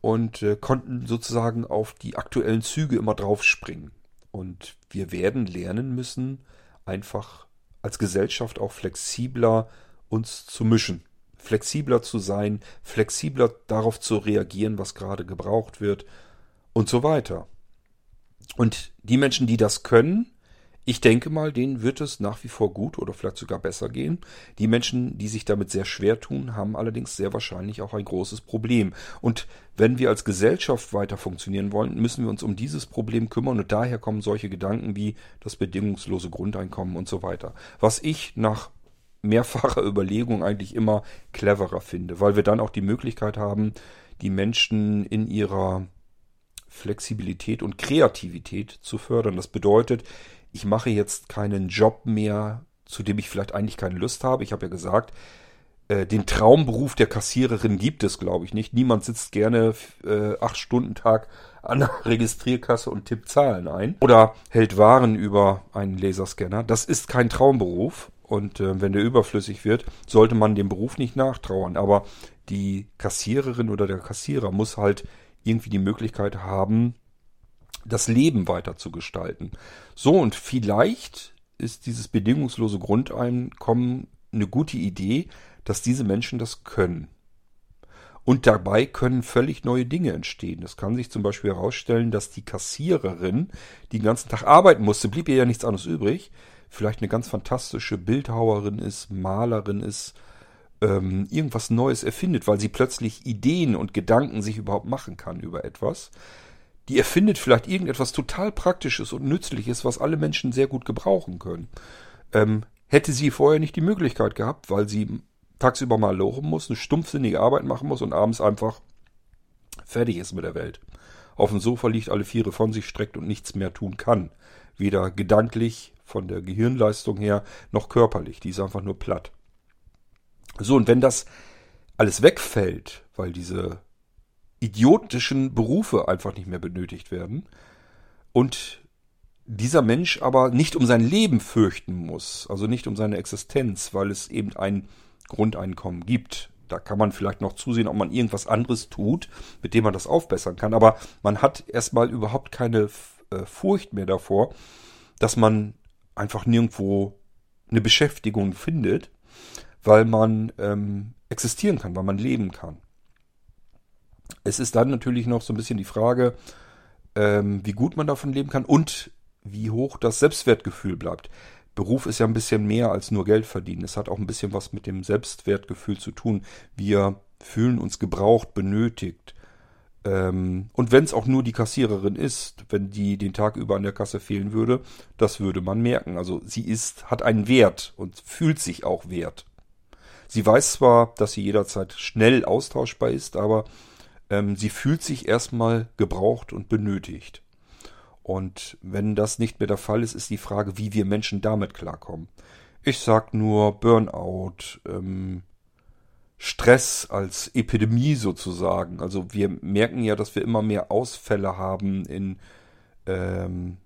und äh, konnten sozusagen auf die aktuellen Züge immer draufspringen. Und wir werden lernen müssen, einfach als Gesellschaft auch flexibler uns zu mischen flexibler zu sein, flexibler darauf zu reagieren, was gerade gebraucht wird und so weiter. Und die Menschen, die das können, ich denke mal, denen wird es nach wie vor gut oder vielleicht sogar besser gehen. Die Menschen, die sich damit sehr schwer tun, haben allerdings sehr wahrscheinlich auch ein großes Problem. Und wenn wir als Gesellschaft weiter funktionieren wollen, müssen wir uns um dieses Problem kümmern und daher kommen solche Gedanken wie das bedingungslose Grundeinkommen und so weiter. Was ich nach mehrfacher <laughs> Überlegung eigentlich immer cleverer finde, weil wir dann auch die Möglichkeit haben, die Menschen in ihrer Flexibilität und Kreativität zu fördern. Das bedeutet, ich mache jetzt keinen Job mehr, zu dem ich vielleicht eigentlich keine Lust habe. Ich habe ja gesagt, äh, den Traumberuf der Kassiererin gibt es, glaube ich, nicht. Niemand sitzt gerne äh, acht Stunden Tag an der <laughs> Registrierkasse und tippt Zahlen ein oder hält Waren über einen Laserscanner. Das ist kein Traumberuf. Und äh, wenn der überflüssig wird, sollte man dem Beruf nicht nachtrauern. Aber die Kassiererin oder der Kassierer muss halt irgendwie die Möglichkeit haben, das Leben weiter zu gestalten. So, und vielleicht ist dieses bedingungslose Grundeinkommen eine gute Idee, dass diese Menschen das können. Und dabei können völlig neue Dinge entstehen. Es kann sich zum Beispiel herausstellen, dass die Kassiererin, die den ganzen Tag arbeiten musste, blieb ihr ja nichts anderes übrig, vielleicht eine ganz fantastische Bildhauerin ist, Malerin ist, ähm, irgendwas Neues erfindet, weil sie plötzlich Ideen und Gedanken sich überhaupt machen kann über etwas. Die erfindet vielleicht irgendetwas total Praktisches und Nützliches, was alle Menschen sehr gut gebrauchen können. Ähm, hätte sie vorher nicht die Möglichkeit gehabt, weil sie tagsüber mal lochen muss, eine stumpfsinnige Arbeit machen muss und abends einfach fertig ist mit der Welt. Auf dem Sofa liegt, alle Viere von sich streckt und nichts mehr tun kann. Weder gedanklich, von der Gehirnleistung her, noch körperlich. Die ist einfach nur platt. So, und wenn das alles wegfällt, weil diese idiotischen Berufe einfach nicht mehr benötigt werden und dieser Mensch aber nicht um sein Leben fürchten muss, also nicht um seine Existenz, weil es eben ein Grundeinkommen gibt. Da kann man vielleicht noch zusehen, ob man irgendwas anderes tut, mit dem man das aufbessern kann. Aber man hat erstmal überhaupt keine äh, Furcht mehr davor, dass man einfach nirgendwo eine Beschäftigung findet, weil man ähm, existieren kann, weil man leben kann. Es ist dann natürlich noch so ein bisschen die Frage, ähm, wie gut man davon leben kann und wie hoch das Selbstwertgefühl bleibt. Beruf ist ja ein bisschen mehr als nur Geld verdienen. Es hat auch ein bisschen was mit dem Selbstwertgefühl zu tun. Wir fühlen uns gebraucht, benötigt. Ähm, und wenn es auch nur die Kassiererin ist, wenn die den Tag über an der Kasse fehlen würde, das würde man merken. Also sie ist, hat einen Wert und fühlt sich auch wert. Sie weiß zwar, dass sie jederzeit schnell austauschbar ist, aber ähm, sie fühlt sich erstmal gebraucht und benötigt. Und wenn das nicht mehr der Fall ist, ist die Frage, wie wir Menschen damit klarkommen. Ich sag nur Burnout, ähm, Stress als Epidemie sozusagen. Also wir merken ja, dass wir immer mehr Ausfälle haben in ähm,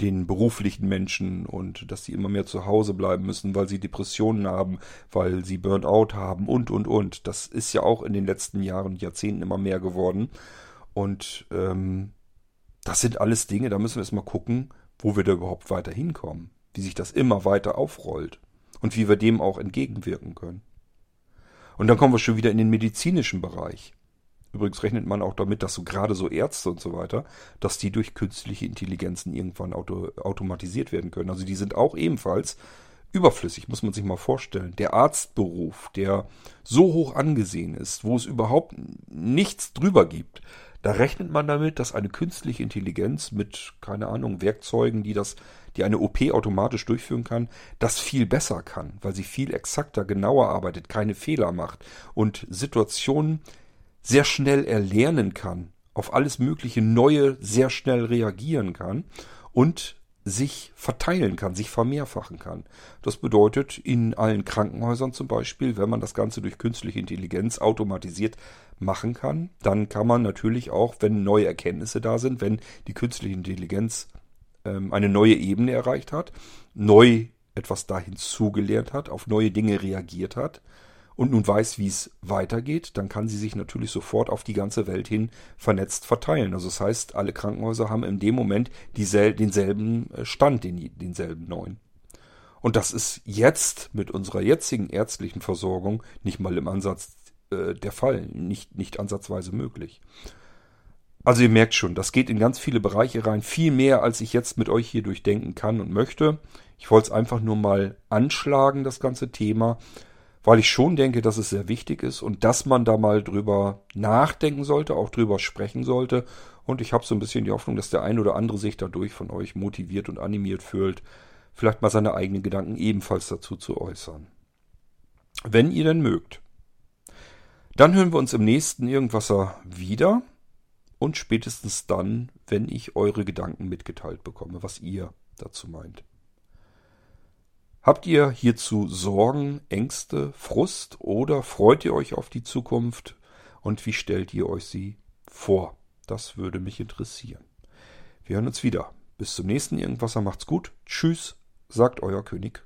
den beruflichen Menschen und dass sie immer mehr zu Hause bleiben müssen, weil sie Depressionen haben, weil sie Burnout haben und, und, und. Das ist ja auch in den letzten Jahren und Jahrzehnten immer mehr geworden. Und ähm, das sind alles Dinge, da müssen wir erstmal gucken, wo wir da überhaupt weiter hinkommen, wie sich das immer weiter aufrollt und wie wir dem auch entgegenwirken können. Und dann kommen wir schon wieder in den medizinischen Bereich. Übrigens rechnet man auch damit, dass so gerade so Ärzte und so weiter, dass die durch künstliche Intelligenzen irgendwann auto, automatisiert werden können. Also die sind auch ebenfalls überflüssig, muss man sich mal vorstellen. Der Arztberuf, der so hoch angesehen ist, wo es überhaupt nichts drüber gibt, da rechnet man damit, dass eine künstliche Intelligenz mit, keine Ahnung, Werkzeugen, die das, die eine OP automatisch durchführen kann, das viel besser kann, weil sie viel exakter, genauer arbeitet, keine Fehler macht und Situationen sehr schnell erlernen kann, auf alles mögliche Neue sehr schnell reagieren kann und sich verteilen kann, sich vermehrfachen kann. Das bedeutet, in allen Krankenhäusern zum Beispiel, wenn man das Ganze durch künstliche Intelligenz automatisiert machen kann, dann kann man natürlich auch, wenn neue Erkenntnisse da sind, wenn die künstliche Intelligenz ähm, eine neue Ebene erreicht hat, neu etwas da hinzugelernt hat, auf neue Dinge reagiert hat, und nun weiß, wie es weitergeht, dann kann sie sich natürlich sofort auf die ganze Welt hin vernetzt verteilen. Also das heißt, alle Krankenhäuser haben in dem Moment diesel denselben äh, Stand, den, denselben neuen. Und das ist jetzt mit unserer jetzigen ärztlichen Versorgung nicht mal im Ansatz äh, der Fall, nicht, nicht ansatzweise möglich. Also ihr merkt schon, das geht in ganz viele Bereiche rein, viel mehr, als ich jetzt mit euch hier durchdenken kann und möchte. Ich wollte es einfach nur mal anschlagen, das ganze Thema, weil ich schon denke, dass es sehr wichtig ist und dass man da mal drüber nachdenken sollte, auch drüber sprechen sollte. Und ich habe so ein bisschen die Hoffnung, dass der ein oder andere sich dadurch von euch motiviert und animiert fühlt, vielleicht mal seine eigenen Gedanken ebenfalls dazu zu äußern. Wenn ihr denn mögt. Dann hören wir uns im nächsten Irgendwasser wieder und spätestens dann, wenn ich eure Gedanken mitgeteilt bekomme, was ihr dazu meint. Habt ihr hierzu Sorgen, Ängste, Frust oder freut ihr euch auf die Zukunft und wie stellt ihr euch sie vor? Das würde mich interessieren. Wir hören uns wieder. Bis zum nächsten Irgendwasser macht's gut. Tschüss, sagt euer König